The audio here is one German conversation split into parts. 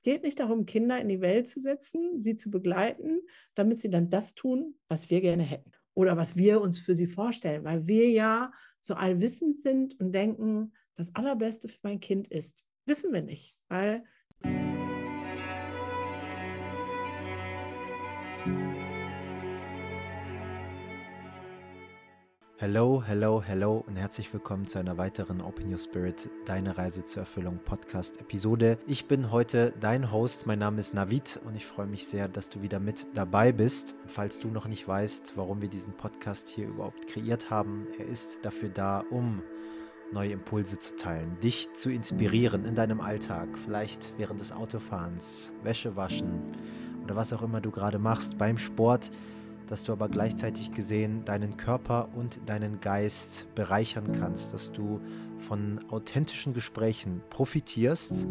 Es geht nicht darum, Kinder in die Welt zu setzen, sie zu begleiten, damit sie dann das tun, was wir gerne hätten oder was wir uns für sie vorstellen, weil wir ja so allwissend sind und denken, das Allerbeste für mein Kind ist. Wissen wir nicht, weil Hello, hello, hello und herzlich willkommen zu einer weiteren Open Your Spirit, deine Reise zur Erfüllung Podcast Episode. Ich bin heute dein Host, mein Name ist Navid und ich freue mich sehr, dass du wieder mit dabei bist. Falls du noch nicht weißt, warum wir diesen Podcast hier überhaupt kreiert haben, er ist dafür da, um neue Impulse zu teilen, dich zu inspirieren in deinem Alltag, vielleicht während des Autofahrens, Wäsche waschen oder was auch immer du gerade machst beim Sport dass du aber gleichzeitig gesehen deinen Körper und deinen Geist bereichern kannst, dass du von authentischen Gesprächen profitierst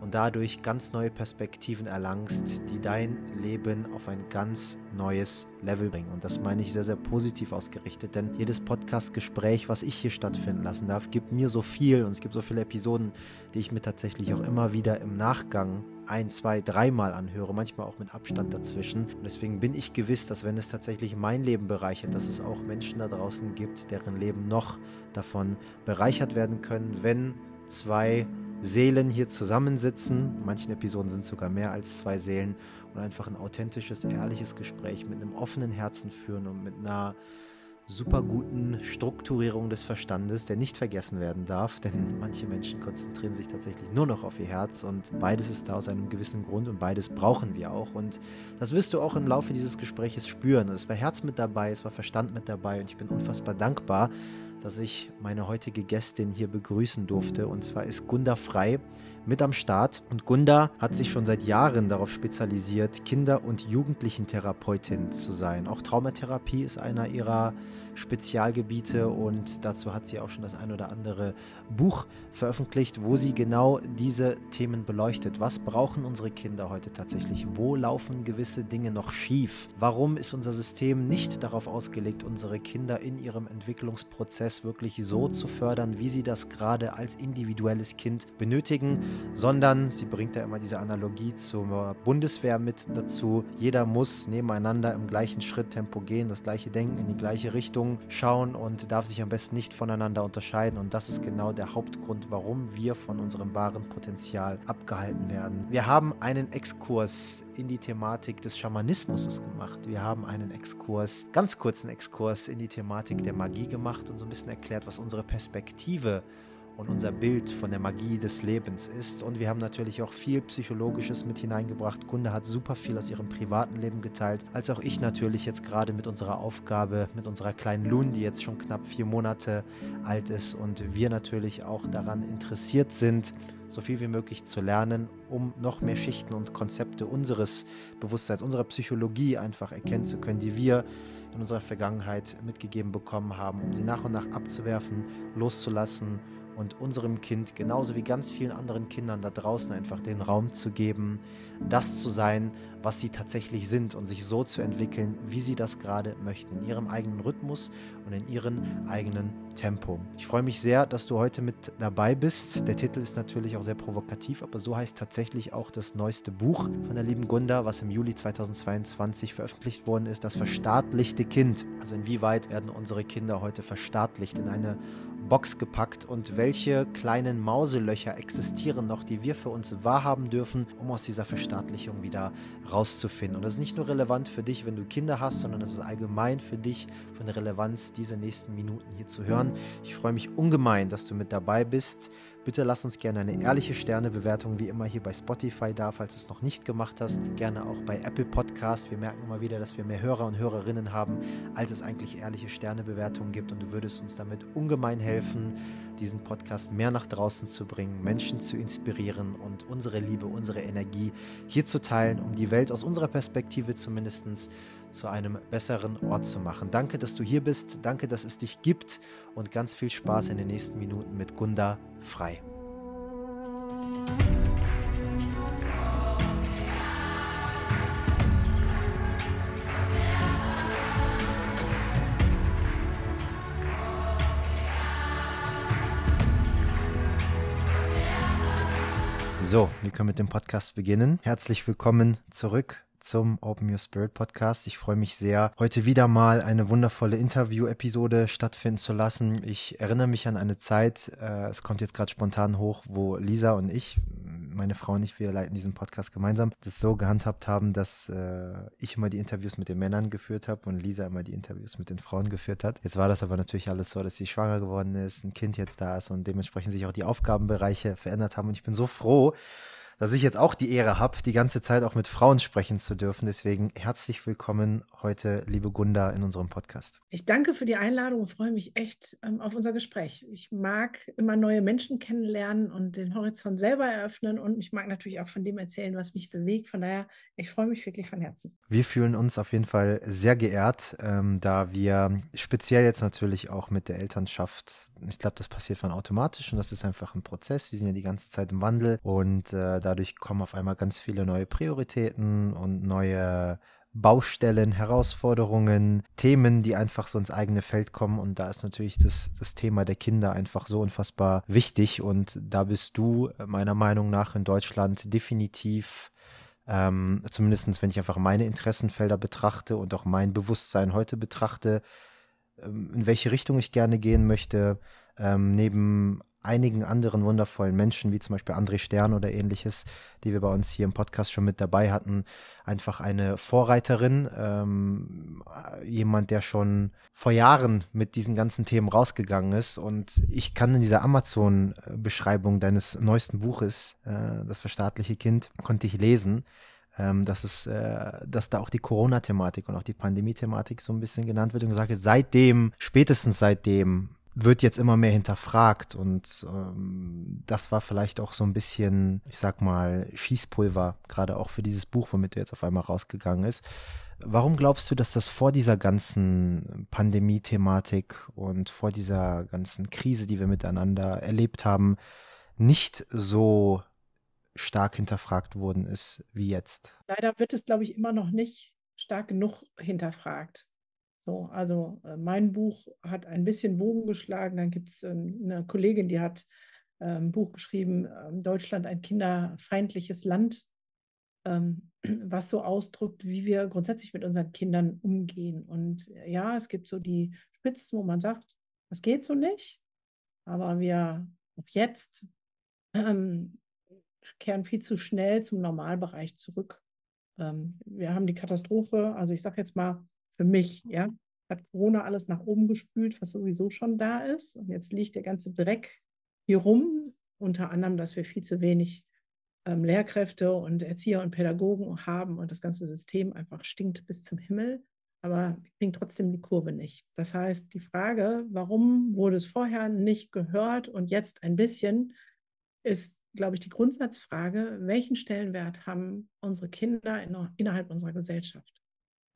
und dadurch ganz neue Perspektiven erlangst, die dein Leben auf ein ganz neues Level bringen. Und das meine ich sehr, sehr positiv ausgerichtet, denn jedes Podcast-Gespräch, was ich hier stattfinden lassen darf, gibt mir so viel und es gibt so viele Episoden, die ich mir tatsächlich auch immer wieder im Nachgang ein, zwei, dreimal anhöre, manchmal auch mit Abstand dazwischen. Und deswegen bin ich gewiss, dass wenn es tatsächlich mein Leben bereichert, dass es auch Menschen da draußen gibt, deren Leben noch davon bereichert werden können, wenn zwei Seelen hier zusammensitzen. In manchen Episoden sind sogar mehr als zwei Seelen und einfach ein authentisches, ehrliches Gespräch mit einem offenen Herzen führen und mit einer super guten Strukturierung des Verstandes, der nicht vergessen werden darf, denn manche Menschen konzentrieren sich tatsächlich nur noch auf ihr Herz und beides ist da aus einem gewissen Grund und beides brauchen wir auch und das wirst du auch im Laufe dieses Gespräches spüren. Es war Herz mit dabei, es war Verstand mit dabei und ich bin unfassbar dankbar, dass ich meine heutige Gästin hier begrüßen durfte und zwar ist Gunda Frei mit am Start. Und Gunda hat sich schon seit Jahren darauf spezialisiert, Kinder- und Jugendlichentherapeutin zu sein. Auch Traumatherapie ist einer ihrer Spezialgebiete und dazu hat sie auch schon das ein oder andere Buch veröffentlicht, wo sie genau diese Themen beleuchtet. Was brauchen unsere Kinder heute tatsächlich? Wo laufen gewisse Dinge noch schief? Warum ist unser System nicht darauf ausgelegt, unsere Kinder in ihrem Entwicklungsprozess wirklich so zu fördern, wie sie das gerade als individuelles Kind benötigen, sondern sie bringt ja immer diese Analogie zur Bundeswehr mit dazu. Jeder muss nebeneinander im gleichen Schritttempo gehen, das gleiche Denken in die gleiche Richtung Richtung schauen und darf sich am besten nicht voneinander unterscheiden. Und das ist genau der Hauptgrund, warum wir von unserem wahren Potenzial abgehalten werden. Wir haben einen Exkurs in die Thematik des Schamanismus gemacht. Wir haben einen Exkurs, ganz kurzen Exkurs in die Thematik der Magie gemacht und so ein bisschen erklärt, was unsere Perspektive ist und unser Bild von der Magie des Lebens ist. Und wir haben natürlich auch viel Psychologisches mit hineingebracht. Kunde hat super viel aus ihrem privaten Leben geteilt, als auch ich natürlich jetzt gerade mit unserer Aufgabe, mit unserer kleinen Lun, die jetzt schon knapp vier Monate alt ist und wir natürlich auch daran interessiert sind, so viel wie möglich zu lernen, um noch mehr Schichten und Konzepte unseres Bewusstseins, unserer Psychologie einfach erkennen zu können, die wir in unserer Vergangenheit mitgegeben bekommen haben, um sie nach und nach abzuwerfen, loszulassen und unserem Kind genauso wie ganz vielen anderen Kindern da draußen einfach den Raum zu geben, das zu sein, was sie tatsächlich sind und sich so zu entwickeln, wie sie das gerade möchten, in ihrem eigenen Rhythmus und in ihrem eigenen Tempo. Ich freue mich sehr, dass du heute mit dabei bist. Der Titel ist natürlich auch sehr provokativ, aber so heißt tatsächlich auch das neueste Buch von der lieben Gunda, was im Juli 2022 veröffentlicht worden ist, das verstaatlichte Kind. Also inwieweit werden unsere Kinder heute verstaatlicht in eine Box gepackt und welche kleinen Mauselöcher existieren noch, die wir für uns wahrhaben dürfen, um aus dieser Verstaatlichung wieder rauszufinden. Und das ist nicht nur relevant für dich, wenn du Kinder hast, sondern es ist allgemein für dich von Relevanz, diese nächsten Minuten hier zu hören. Ich freue mich ungemein, dass du mit dabei bist. Bitte lass uns gerne eine ehrliche Sternebewertung wie immer hier bei Spotify da, falls du es noch nicht gemacht hast. Gerne auch bei Apple Podcast. Wir merken immer wieder, dass wir mehr Hörer und Hörerinnen haben, als es eigentlich ehrliche Sternebewertungen gibt. Und du würdest uns damit ungemein helfen, diesen Podcast mehr nach draußen zu bringen, Menschen zu inspirieren und unsere Liebe, unsere Energie hier zu teilen, um die Welt aus unserer Perspektive zumindest zu einem besseren Ort zu machen. Danke, dass du hier bist. Danke, dass es dich gibt und ganz viel Spaß in den nächsten Minuten mit Gunda Frei. So, wir können mit dem Podcast beginnen. Herzlich willkommen zurück zum Open Your Spirit Podcast. Ich freue mich sehr, heute wieder mal eine wundervolle Interview-Episode stattfinden zu lassen. Ich erinnere mich an eine Zeit, äh, es kommt jetzt gerade spontan hoch, wo Lisa und ich, meine Frau und ich, wir leiten diesen Podcast gemeinsam, das so gehandhabt haben, dass äh, ich immer die Interviews mit den Männern geführt habe und Lisa immer die Interviews mit den Frauen geführt hat. Jetzt war das aber natürlich alles so, dass sie schwanger geworden ist, ein Kind jetzt da ist und dementsprechend sich auch die Aufgabenbereiche verändert haben. Und ich bin so froh, dass ich jetzt auch die Ehre habe, die ganze Zeit auch mit Frauen sprechen zu dürfen. Deswegen herzlich willkommen heute, liebe Gunda, in unserem Podcast. Ich danke für die Einladung und freue mich echt ähm, auf unser Gespräch. Ich mag immer neue Menschen kennenlernen und den Horizont selber eröffnen und ich mag natürlich auch von dem erzählen, was mich bewegt. Von daher, ich freue mich wirklich von Herzen. Wir fühlen uns auf jeden Fall sehr geehrt, ähm, da wir speziell jetzt natürlich auch mit der Elternschaft, ich glaube, das passiert von automatisch und das ist einfach ein Prozess. Wir sind ja die ganze Zeit im Wandel und äh, dadurch kommen auf einmal ganz viele neue Prioritäten und neue Baustellen, Herausforderungen, Themen, die einfach so ins eigene Feld kommen. Und da ist natürlich das, das Thema der Kinder einfach so unfassbar wichtig. Und da bist du meiner Meinung nach in Deutschland definitiv, ähm, zumindest wenn ich einfach meine Interessenfelder betrachte und auch mein Bewusstsein heute betrachte, ähm, in welche Richtung ich gerne gehen möchte, ähm, neben einigen anderen wundervollen Menschen, wie zum Beispiel André Stern oder ähnliches, die wir bei uns hier im Podcast schon mit dabei hatten, einfach eine Vorreiterin, ähm, jemand, der schon vor Jahren mit diesen ganzen Themen rausgegangen ist. Und ich kann in dieser Amazon-Beschreibung deines neuesten Buches, äh, Das verstaatliche Kind, konnte ich lesen, ähm, dass es, äh, dass da auch die Corona-Thematik und auch die Pandemie-Thematik so ein bisschen genannt wird und gesagt, seitdem, spätestens seitdem wird jetzt immer mehr hinterfragt und ähm, das war vielleicht auch so ein bisschen, ich sag mal, Schießpulver, gerade auch für dieses Buch, womit er jetzt auf einmal rausgegangen ist. Warum glaubst du, dass das vor dieser ganzen Pandemie-Thematik und vor dieser ganzen Krise, die wir miteinander erlebt haben, nicht so stark hinterfragt worden ist wie jetzt? Leider wird es, glaube ich, immer noch nicht stark genug hinterfragt. So, also äh, mein Buch hat ein bisschen Bogen geschlagen. Dann gibt es ähm, eine Kollegin, die hat ein Buch geschrieben, äh, Deutschland ein kinderfeindliches Land, ähm, was so ausdrückt, wie wir grundsätzlich mit unseren Kindern umgehen. Und äh, ja, es gibt so die Spitzen, wo man sagt, das geht so nicht, aber wir auch jetzt ähm, kehren viel zu schnell zum Normalbereich zurück. Ähm, wir haben die Katastrophe, also ich sage jetzt mal, für mich, ja, hat Corona alles nach oben gespült, was sowieso schon da ist. Und jetzt liegt der ganze Dreck hier rum, unter anderem, dass wir viel zu wenig ähm, Lehrkräfte und Erzieher und Pädagogen haben und das ganze System einfach stinkt bis zum Himmel. Aber wir kriegen trotzdem die Kurve nicht. Das heißt, die Frage, warum wurde es vorher nicht gehört und jetzt ein bisschen, ist, glaube ich, die Grundsatzfrage, welchen Stellenwert haben unsere Kinder in, innerhalb unserer Gesellschaft?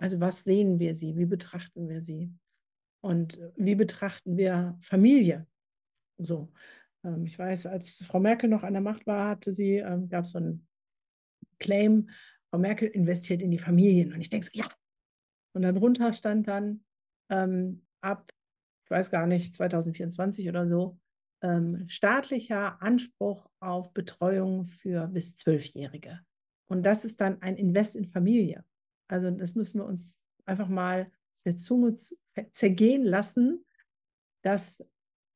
Also was sehen wir sie? Wie betrachten wir sie? Und wie betrachten wir Familie? So, ähm, ich weiß, als Frau Merkel noch an der Macht war, hatte sie, ähm, gab es so einen Claim, Frau Merkel investiert in die Familien. Und ich denke so, ja. Und darunter stand dann ähm, ab, ich weiß gar nicht, 2024 oder so, ähm, staatlicher Anspruch auf Betreuung für bis Zwölfjährige. Und das ist dann ein Invest in Familie. Also das müssen wir uns einfach mal der Zunge zergehen lassen, dass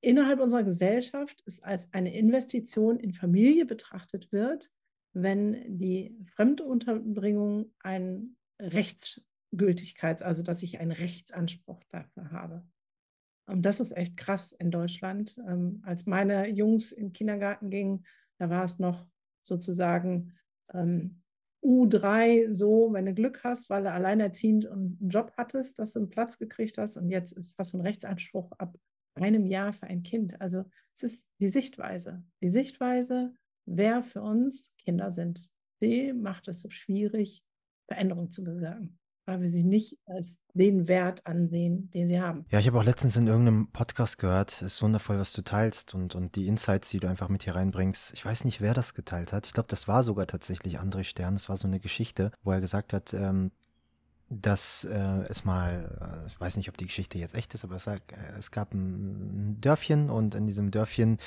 innerhalb unserer Gesellschaft es als eine Investition in Familie betrachtet wird, wenn die Fremdunterbringung ein Rechtsgültigkeits, also dass ich einen Rechtsanspruch dafür habe. Und das ist echt krass in Deutschland. Ähm, als meine Jungs im Kindergarten gingen, da war es noch sozusagen ähm, U3 so, wenn du Glück hast, weil du alleinerziehend einen Job hattest, dass du einen Platz gekriegt hast und jetzt ist, hast du einen Rechtsanspruch ab einem Jahr für ein Kind. Also es ist die Sichtweise. Die Sichtweise, wer für uns Kinder sind. Die macht es so schwierig, Veränderungen zu bewirken weil wir sie nicht als den Wert ansehen, den sie haben. Ja, ich habe auch letztens in irgendeinem Podcast gehört, es ist wundervoll, was du teilst und, und die Insights, die du einfach mit hier reinbringst. Ich weiß nicht, wer das geteilt hat. Ich glaube, das war sogar tatsächlich André Stern. Das war so eine Geschichte, wo er gesagt hat, ähm, dass äh, es mal, äh, ich weiß nicht, ob die Geschichte jetzt echt ist, aber es, äh, es gab ein Dörfchen und in diesem Dörfchen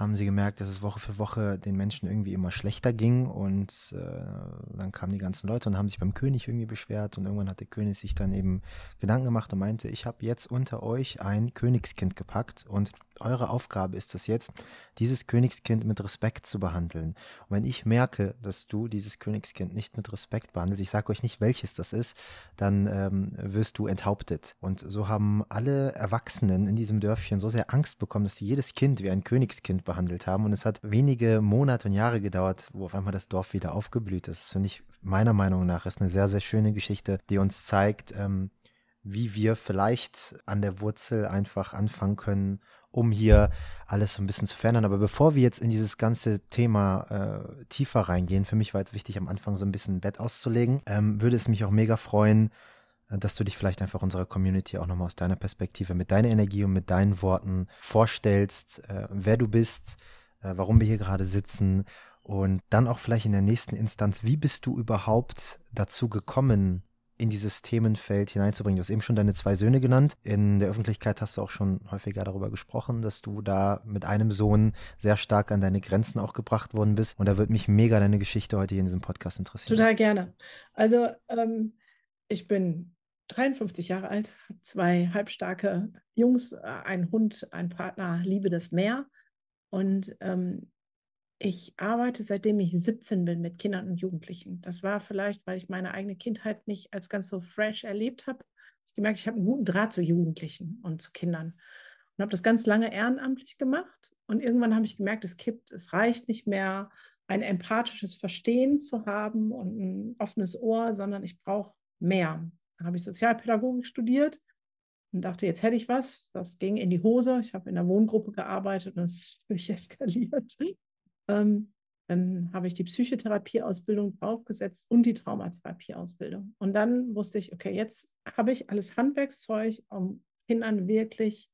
haben sie gemerkt, dass es Woche für Woche den Menschen irgendwie immer schlechter ging und äh, dann kamen die ganzen Leute und haben sich beim König irgendwie beschwert und irgendwann hat der König sich dann eben Gedanken gemacht und meinte, ich habe jetzt unter euch ein Königskind gepackt und eure Aufgabe ist es jetzt, dieses Königskind mit Respekt zu behandeln. Und wenn ich merke, dass du dieses Königskind nicht mit Respekt behandelst, ich sage euch nicht, welches das ist, dann ähm, wirst du enthauptet. Und so haben alle Erwachsenen in diesem Dörfchen so sehr Angst bekommen, dass sie jedes Kind wie ein Königskind behandelt haben. Und es hat wenige Monate und Jahre gedauert, wo auf einmal das Dorf wieder aufgeblüht ist. Das finde ich meiner Meinung nach ist eine sehr, sehr schöne Geschichte, die uns zeigt, ähm, wie wir vielleicht an der Wurzel einfach anfangen können, um hier alles so ein bisschen zu verändern. Aber bevor wir jetzt in dieses ganze Thema äh, tiefer reingehen, für mich war jetzt wichtig, am Anfang so ein bisschen ein Bett auszulegen, ähm, würde es mich auch mega freuen, äh, dass du dich vielleicht einfach unserer Community auch nochmal aus deiner Perspektive mit deiner Energie und mit deinen Worten vorstellst, äh, wer du bist, äh, warum wir hier gerade sitzen und dann auch vielleicht in der nächsten Instanz, wie bist du überhaupt dazu gekommen, in dieses Themenfeld hineinzubringen. Du hast eben schon deine zwei Söhne genannt. In der Öffentlichkeit hast du auch schon häufiger darüber gesprochen, dass du da mit einem Sohn sehr stark an deine Grenzen auch gebracht worden bist. Und da würde mich mega deine Geschichte heute hier in diesem Podcast interessieren. Total gerne. Also ähm, ich bin 53 Jahre alt, zwei halbstarke Jungs, äh, ein Hund, ein Partner, liebe das Meer. Und ähm, ich arbeite seitdem ich 17 bin mit Kindern und Jugendlichen. Das war vielleicht, weil ich meine eigene Kindheit nicht als ganz so fresh erlebt habe. Ich gemerkt, ich habe einen guten Draht zu Jugendlichen und zu Kindern und habe das ganz lange ehrenamtlich gemacht. Und irgendwann habe ich gemerkt, es kippt, es reicht nicht mehr, ein empathisches Verstehen zu haben und ein offenes Ohr, sondern ich brauche mehr habe ich Sozialpädagogik studiert und dachte, jetzt hätte ich was. Das ging in die Hose. Ich habe in der Wohngruppe gearbeitet und es ist völlig eskaliert. Ähm, dann habe ich die Psychotherapieausbildung draufgesetzt und die Traumatherapieausbildung. Und dann wusste ich, okay, jetzt habe ich alles Handwerkszeug, um Kindern wirklich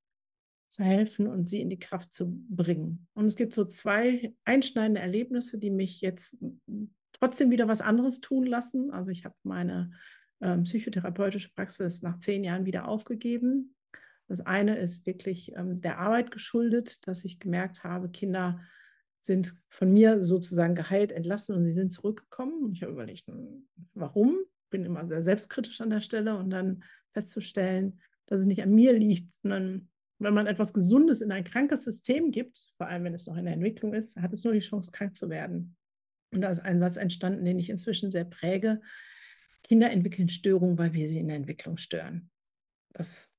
zu helfen und sie in die Kraft zu bringen. Und es gibt so zwei einschneidende Erlebnisse, die mich jetzt trotzdem wieder was anderes tun lassen. Also ich habe meine ähm, psychotherapeutische Praxis nach zehn Jahren wieder aufgegeben. Das eine ist wirklich ähm, der Arbeit geschuldet, dass ich gemerkt habe, Kinder sind von mir sozusagen geheilt, entlassen und sie sind zurückgekommen. Ich habe überlegt, hm, warum? Bin immer sehr selbstkritisch an der Stelle und dann festzustellen, dass es nicht an mir liegt, sondern wenn man etwas Gesundes in ein krankes System gibt, vor allem wenn es noch in der Entwicklung ist, hat es nur die Chance, krank zu werden. Und da ist ein Satz entstanden, den ich inzwischen sehr präge. Kinder entwickeln Störungen, weil wir sie in der Entwicklung stören. Das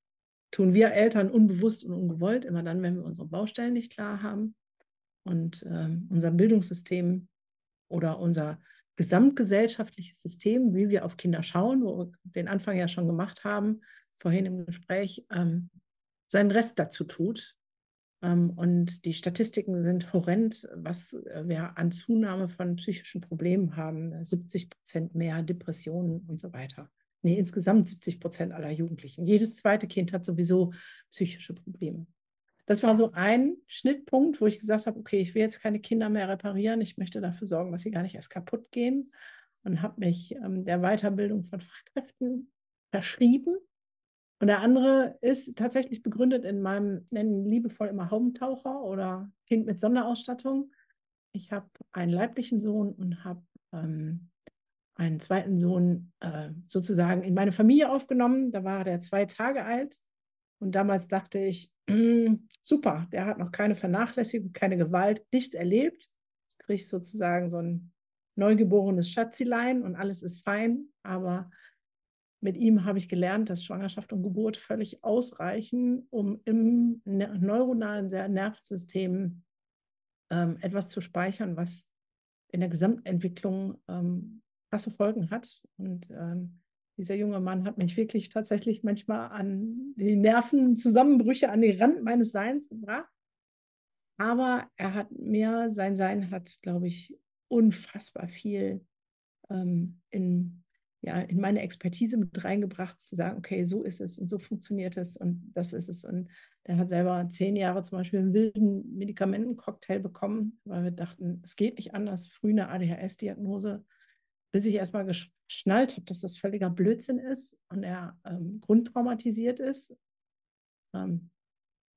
tun wir Eltern unbewusst und ungewollt, immer dann, wenn wir unsere Baustellen nicht klar haben. Und äh, unser Bildungssystem oder unser gesamtgesellschaftliches System, wie wir auf Kinder schauen, wo wir den Anfang ja schon gemacht haben, vorhin im Gespräch, ähm, seinen Rest dazu tut, ähm, und die Statistiken sind horrend, was wir an Zunahme von psychischen Problemen haben. 70 Prozent mehr Depressionen und so weiter. Nee, insgesamt 70 Prozent aller Jugendlichen. Jedes zweite Kind hat sowieso psychische Probleme. Das war so ein Schnittpunkt, wo ich gesagt habe, okay, ich will jetzt keine Kinder mehr reparieren. Ich möchte dafür sorgen, dass sie gar nicht erst kaputt gehen. Und habe mich ähm, der Weiterbildung von Fachkräften verschrieben und der andere ist tatsächlich begründet in meinem, nennen liebevoll immer Haubentaucher oder Kind mit Sonderausstattung. Ich habe einen leiblichen Sohn und habe ähm, einen zweiten Sohn äh, sozusagen in meine Familie aufgenommen. Da war der zwei Tage alt. Und damals dachte ich, super, der hat noch keine Vernachlässigung, keine Gewalt, nichts erlebt. Ich kriege sozusagen so ein neugeborenes Schatzilein und alles ist fein. Aber mit ihm habe ich gelernt, dass Schwangerschaft und Geburt völlig ausreichen, um im ne-, neuronalen Nervensystem ähm, etwas zu speichern, was in der Gesamtentwicklung ähm, krasse Folgen hat. Und ähm, dieser junge Mann hat mich wirklich tatsächlich manchmal an die Nervenzusammenbrüche, an den Rand meines Seins gebracht. Aber er hat mir, sein Sein hat, glaube ich, unfassbar viel ähm, in ja, in meine Expertise mit reingebracht, zu sagen, okay, so ist es und so funktioniert es und das ist es. Und der hat selber zehn Jahre zum Beispiel einen wilden Medikamentencocktail bekommen, weil wir dachten, es geht nicht anders, früh eine ADHS-Diagnose, bis ich erstmal geschnallt habe, dass das völliger Blödsinn ist und er ähm, grundtraumatisiert ist. Ähm,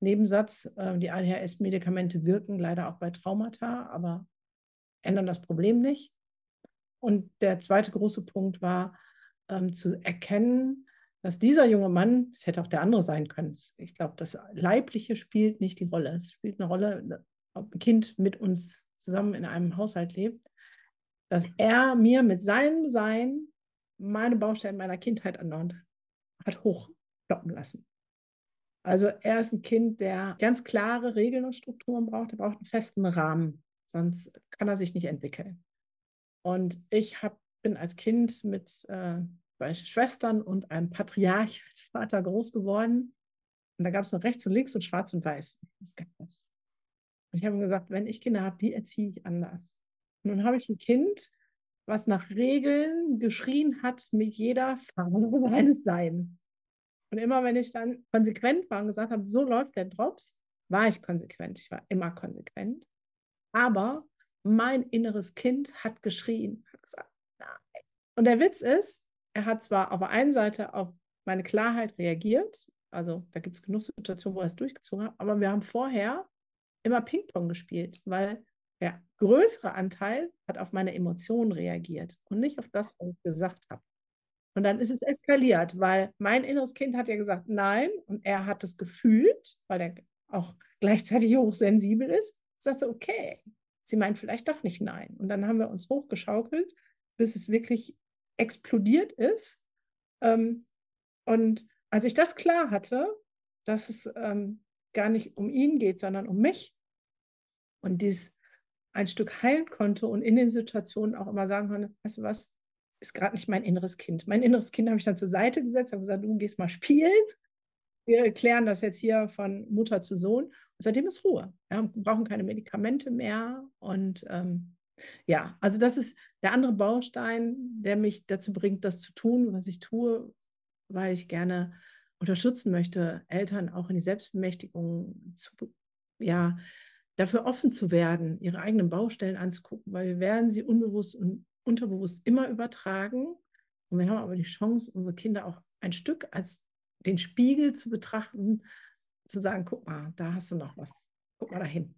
Nebensatz, äh, die ADHS-Medikamente wirken leider auch bei Traumata, aber ändern das Problem nicht. Und der zweite große Punkt war ähm, zu erkennen, dass dieser junge Mann, es hätte auch der andere sein können, ich glaube, das Leibliche spielt nicht die Rolle. Es spielt eine Rolle, ob ein Kind mit uns zusammen in einem Haushalt lebt, dass er mir mit seinem Sein meine Baustellen meiner Kindheit andauernd hat hochkloppen lassen. Also er ist ein Kind, der ganz klare Regeln und Strukturen braucht. Er braucht einen festen Rahmen, sonst kann er sich nicht entwickeln. Und ich hab, bin als Kind mit äh, zwei Schwestern und einem Patriarch als Vater groß geworden. Und da gab es nur rechts und links und schwarz und weiß. Das gab es. Und ich habe gesagt, wenn ich Kinder habe, die erziehe ich anders. Nun habe ich ein Kind, was nach Regeln geschrien hat mit jeder Phase seines Seins. Und immer wenn ich dann konsequent war und gesagt habe, so läuft der Drops, war ich konsequent. Ich war immer konsequent. Aber mein inneres Kind hat geschrien, hat gesagt, nein. Und der Witz ist, er hat zwar auf der einen Seite auf meine Klarheit reagiert, also da gibt es genug Situationen, wo er es durchgezogen hat, aber wir haben vorher immer Ping-Pong gespielt, weil der größere Anteil hat auf meine Emotionen reagiert und nicht auf das, was ich gesagt habe. Und dann ist es eskaliert, weil mein inneres Kind hat ja gesagt, nein, und er hat es gefühlt, weil er auch gleichzeitig hochsensibel ist, sagt so, okay, sie meint vielleicht doch nicht nein. Und dann haben wir uns hochgeschaukelt, bis es wirklich explodiert ist. Ähm, und als ich das klar hatte, dass es ähm, gar nicht um ihn geht, sondern um mich und dies ein Stück heilen konnte und in den Situationen auch immer sagen konnte, weißt du was, ist gerade nicht mein inneres Kind. Mein inneres Kind habe ich dann zur Seite gesetzt, habe gesagt, du gehst mal spielen. Wir klären das jetzt hier von Mutter zu Sohn. Und seitdem ist Ruhe. Wir brauchen keine Medikamente mehr. Und ähm, ja, also das ist der andere Baustein, der mich dazu bringt, das zu tun, was ich tue, weil ich gerne unterstützen möchte, Eltern auch in die Selbstbemächtigung zu, ja, dafür offen zu werden, ihre eigenen Baustellen anzugucken, weil wir werden sie unbewusst und unterbewusst immer übertragen. Und wir haben aber die Chance, unsere Kinder auch ein Stück als den Spiegel zu betrachten, zu sagen, guck mal, da hast du noch was. Guck mal dahin.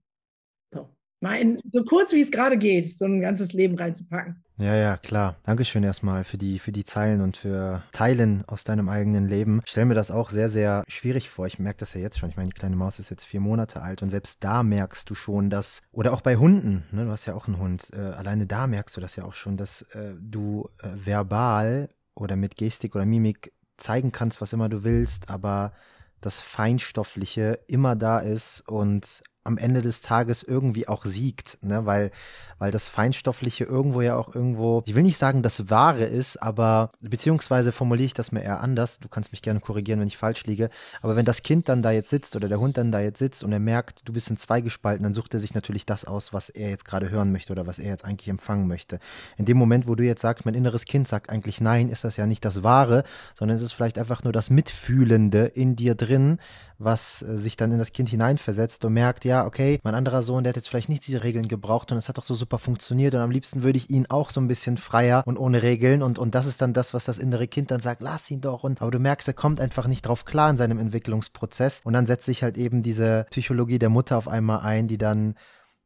Mal in, so kurz wie es gerade geht, so ein ganzes Leben reinzupacken. Ja, ja, klar. Dankeschön erstmal für die, für die Zeilen und für Teilen aus deinem eigenen Leben. Ich stelle mir das auch sehr, sehr schwierig vor. Ich merke das ja jetzt schon. Ich meine, die kleine Maus ist jetzt vier Monate alt und selbst da merkst du schon, dass, oder auch bei Hunden, ne, du hast ja auch einen Hund, äh, alleine da merkst du das ja auch schon, dass äh, du äh, verbal oder mit Gestik oder Mimik zeigen kannst, was immer du willst, aber das Feinstoffliche immer da ist und am Ende des Tages irgendwie auch siegt, ne? weil, weil das Feinstoffliche irgendwo ja auch irgendwo, ich will nicht sagen, das Wahre ist, aber beziehungsweise formuliere ich das mir eher anders, du kannst mich gerne korrigieren, wenn ich falsch liege, aber wenn das Kind dann da jetzt sitzt oder der Hund dann da jetzt sitzt und er merkt, du bist in zwei gespalten, dann sucht er sich natürlich das aus, was er jetzt gerade hören möchte oder was er jetzt eigentlich empfangen möchte. In dem Moment, wo du jetzt sagst, mein inneres Kind sagt eigentlich nein, ist das ja nicht das Wahre, sondern es ist vielleicht einfach nur das Mitfühlende in dir drin, was äh, sich dann in das Kind hineinversetzt und merkt, ja, okay, mein anderer Sohn, der hat jetzt vielleicht nicht diese Regeln gebraucht und es hat doch so super funktioniert und am liebsten würde ich ihn auch so ein bisschen freier und ohne Regeln und, und das ist dann das, was das innere Kind dann sagt, lass ihn doch und aber du merkst, er kommt einfach nicht drauf klar in seinem Entwicklungsprozess und dann setzt sich halt eben diese Psychologie der Mutter auf einmal ein, die dann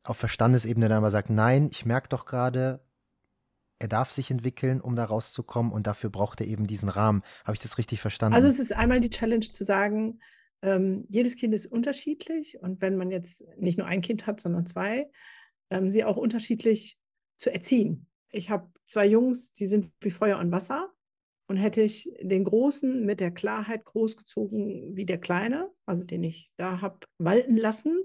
auf Verstandesebene dann aber sagt, nein, ich merke doch gerade, er darf sich entwickeln, um da rauszukommen und dafür braucht er eben diesen Rahmen. Habe ich das richtig verstanden? Also es ist einmal die Challenge zu sagen, ähm, jedes Kind ist unterschiedlich und wenn man jetzt nicht nur ein Kind hat, sondern zwei, ähm, sie auch unterschiedlich zu erziehen. Ich habe zwei Jungs, die sind wie Feuer und Wasser. Und hätte ich den Großen mit der Klarheit großgezogen wie der Kleine, also den ich da habe walten lassen,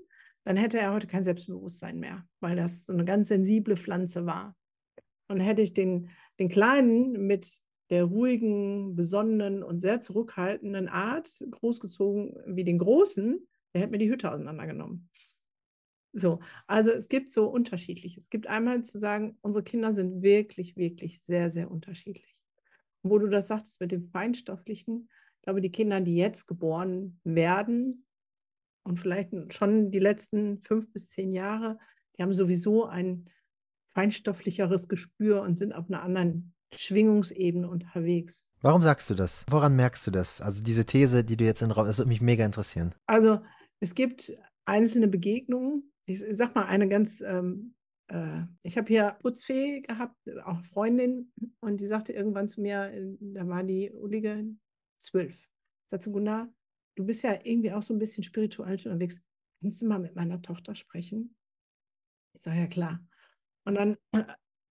dann hätte er heute kein Selbstbewusstsein mehr, weil das so eine ganz sensible Pflanze war. Und hätte ich den, den Kleinen mit der ruhigen, besonnenen und sehr zurückhaltenden Art großgezogen wie den Großen, der hätte mir die Hütte auseinandergenommen. So, also es gibt so unterschiedlich. Es gibt einmal zu sagen, unsere Kinder sind wirklich, wirklich sehr, sehr unterschiedlich. Wo du das sagtest mit dem Feinstofflichen, ich glaube, die Kinder, die jetzt geboren werden und vielleicht schon die letzten fünf bis zehn Jahre, die haben sowieso ein feinstofflicheres Gespür und sind auf einer anderen Schwingungsebene unterwegs. Warum sagst du das? Woran merkst du das? Also diese These, die du jetzt in den Raum, das würde mich mega interessieren. Also es gibt einzelne Begegnungen. Ich, ich sag mal eine ganz, ähm, äh, ich habe hier Putzfee gehabt, auch eine Freundin, und die sagte irgendwann zu mir, äh, da war die Ulige zwölf. Sagt sie, Gunnar, du bist ja irgendwie auch so ein bisschen spirituell unterwegs. Kannst du mal mit meiner Tochter sprechen? Ich sage, ja klar. Und dann äh,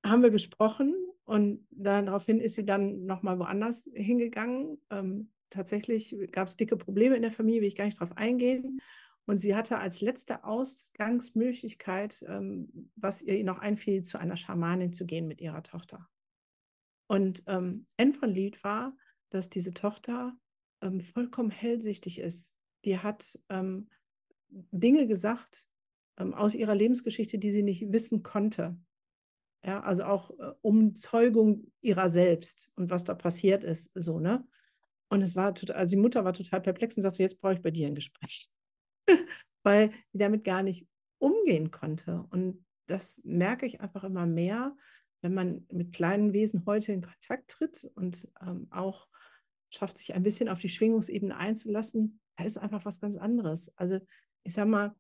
haben wir gesprochen und daraufhin ist sie dann nochmal woanders hingegangen. Ähm, tatsächlich gab es dicke Probleme in der Familie, will ich gar nicht drauf eingehen. Und sie hatte als letzte Ausgangsmöglichkeit, ähm, was ihr noch einfiel, zu einer Schamanin zu gehen mit ihrer Tochter. Und ähm, End von Lied war, dass diese Tochter ähm, vollkommen hellsichtig ist. Die hat ähm, Dinge gesagt ähm, aus ihrer Lebensgeschichte, die sie nicht wissen konnte. Ja, also auch äh, Umzeugung ihrer selbst und was da passiert ist, so, ne? Und es war total, also die Mutter war total perplex und sagte, jetzt brauche ich bei dir ein Gespräch. Weil die damit gar nicht umgehen konnte. Und das merke ich einfach immer mehr, wenn man mit kleinen Wesen heute in Kontakt tritt und ähm, auch schafft, sich ein bisschen auf die Schwingungsebene einzulassen, da ist einfach was ganz anderes. Also ich sage mal,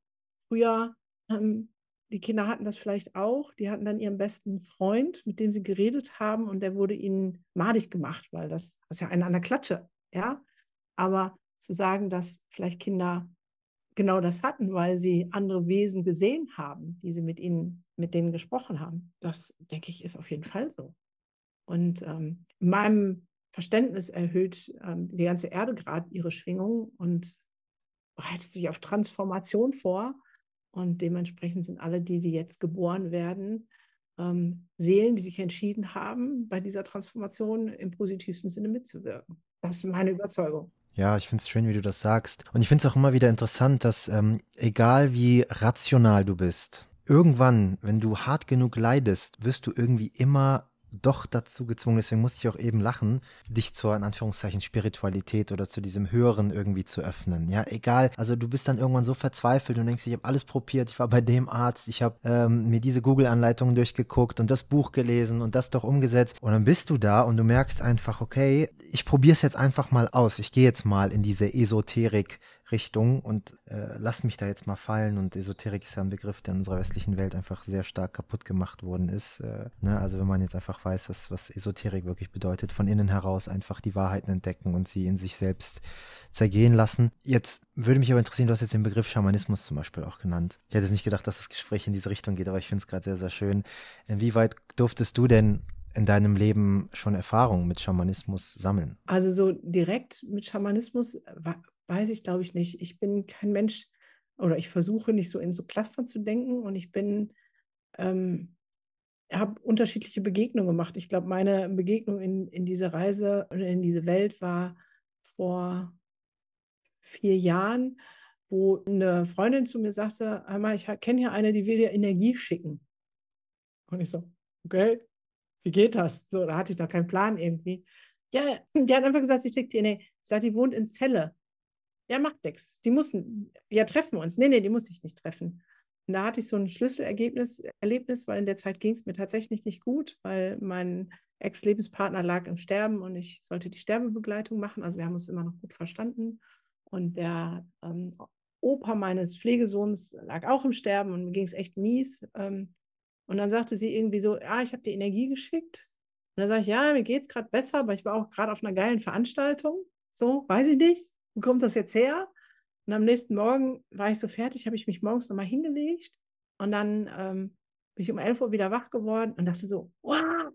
früher, ähm, die Kinder hatten das vielleicht auch, die hatten dann ihren besten Freund, mit dem sie geredet haben und der wurde ihnen madig gemacht, weil das, das ist ja eine an der Klatsche, ja. Aber zu sagen, dass vielleicht Kinder genau das hatten, weil sie andere Wesen gesehen haben, die sie mit ihnen, mit denen gesprochen haben, das denke ich, ist auf jeden Fall so. Und ähm, in meinem Verständnis erhöht ähm, die ganze Erde gerade ihre Schwingung und bereitet sich auf Transformation vor. Und dementsprechend sind alle die, die jetzt geboren werden, ähm, Seelen, die sich entschieden haben, bei dieser Transformation im positivsten Sinne mitzuwirken. Das ist meine Überzeugung. Ja, ich finde es schön, wie du das sagst. Und ich finde es auch immer wieder interessant, dass ähm, egal wie rational du bist, irgendwann, wenn du hart genug leidest, wirst du irgendwie immer doch dazu gezwungen, deswegen musste ich auch eben lachen, dich zur, in Anführungszeichen, Spiritualität oder zu diesem Höheren irgendwie zu öffnen. Ja, egal. Also du bist dann irgendwann so verzweifelt und denkst, ich habe alles probiert, ich war bei dem Arzt, ich habe ähm, mir diese Google-Anleitungen durchgeguckt und das Buch gelesen und das doch umgesetzt. Und dann bist du da und du merkst einfach, okay, ich probiere es jetzt einfach mal aus. Ich gehe jetzt mal in diese Esoterik Richtung und äh, lass mich da jetzt mal fallen. Und Esoterik ist ja ein Begriff, der in unserer westlichen Welt einfach sehr stark kaputt gemacht worden ist. Äh, ne? Also wenn man jetzt einfach weiß, was, was Esoterik wirklich bedeutet, von innen heraus einfach die Wahrheiten entdecken und sie in sich selbst zergehen lassen. Jetzt würde mich aber interessieren, du hast jetzt den Begriff Schamanismus zum Beispiel auch genannt. Ich hätte jetzt nicht gedacht, dass das Gespräch in diese Richtung geht, aber ich finde es gerade sehr, sehr schön. Inwieweit durftest du denn in deinem Leben schon Erfahrungen mit Schamanismus sammeln? Also so direkt mit Schamanismus weiß ich, glaube ich, nicht. Ich bin kein Mensch oder ich versuche nicht so in so Clustern zu denken und ich bin, ähm, habe unterschiedliche Begegnungen gemacht. Ich glaube, meine Begegnung in, in diese Reise und in diese Welt war vor vier Jahren, wo eine Freundin zu mir sagte, einmal, ich kenne hier eine, die will dir Energie schicken. Und ich so, okay, wie geht das? So, da hatte ich noch keinen Plan irgendwie. Ja, die hat einfach gesagt, sie schickt dir. Sie sagt, die wohnt in Celle. Ja, macht nichts. Die mussten, ja, treffen uns. Nee, nee, die muss ich nicht treffen. Und da hatte ich so ein Schlüsselergebnis, Erlebnis, weil in der Zeit ging es mir tatsächlich nicht gut, weil mein Ex-Lebenspartner lag im Sterben und ich sollte die Sterbebegleitung machen. Also wir haben uns immer noch gut verstanden. Und der ähm, Opa meines Pflegesohns lag auch im Sterben und mir ging es echt mies. Ähm, und dann sagte sie irgendwie so, ja, ich habe dir Energie geschickt. Und dann sage ich, ja, mir geht es gerade besser, aber ich war auch gerade auf einer geilen Veranstaltung. So, weiß ich nicht wo kommt das jetzt her? Und am nächsten Morgen war ich so fertig, habe ich mich morgens nochmal hingelegt und dann ähm, bin ich um 11 Uhr wieder wach geworden und dachte so, wow!